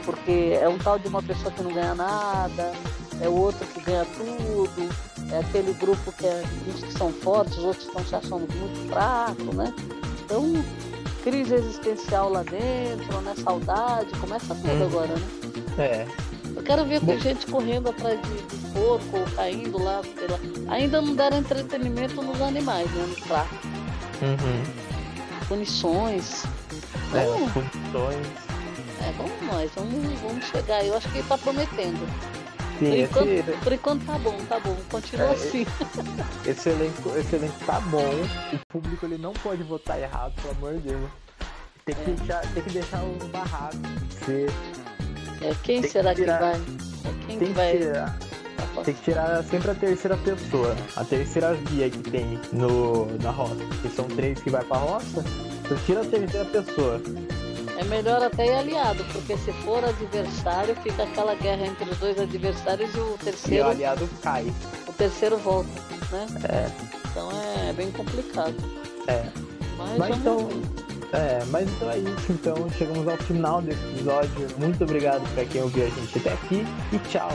Speaker 2: Porque é um tal de uma pessoa que não ganha nada, é o outro que ganha tudo, é aquele grupo que é uns que são fortes, os outros estão se achando muito fracos, né? Então, crise existencial lá dentro, né? Saudade, começa tudo hum. agora, né?
Speaker 1: É.
Speaker 2: Eu quero ver Bom... gente correndo atrás de, de porco, caindo lá pela. Ainda não deram entretenimento nos animais, né? No fracos.
Speaker 1: Uhum.
Speaker 2: Punições.
Speaker 1: É, então, punições.
Speaker 2: É, vamos nós, vamos, vamos chegar. Eu acho que ele tá prometendo. Sim, por, enquanto, esse... por enquanto tá bom, tá bom. Continua é, assim.
Speaker 1: Esse elenco, esse elenco tá bom. O público ele não pode votar errado, pelo amor de Deus. Tem que, é. deixar, tem que deixar o barraco ser.
Speaker 2: É, quem tem será que, tirar... que, vai? É quem tem que vai.
Speaker 1: Tirar... Tem que tirar sempre a terceira pessoa, a terceira via que tem no, na roça. Que são três que vai pra roça, você tira a terceira pessoa.
Speaker 2: É melhor até ir aliado, porque se for adversário, fica aquela guerra entre os dois adversários e o terceiro.
Speaker 1: E o aliado cai.
Speaker 2: O terceiro volta, né?
Speaker 1: É.
Speaker 2: Então é bem complicado.
Speaker 1: É. Mas, mas então. É, mas então é isso. Então chegamos ao final desse episódio. Muito obrigado para quem ouviu a gente até aqui e tchau.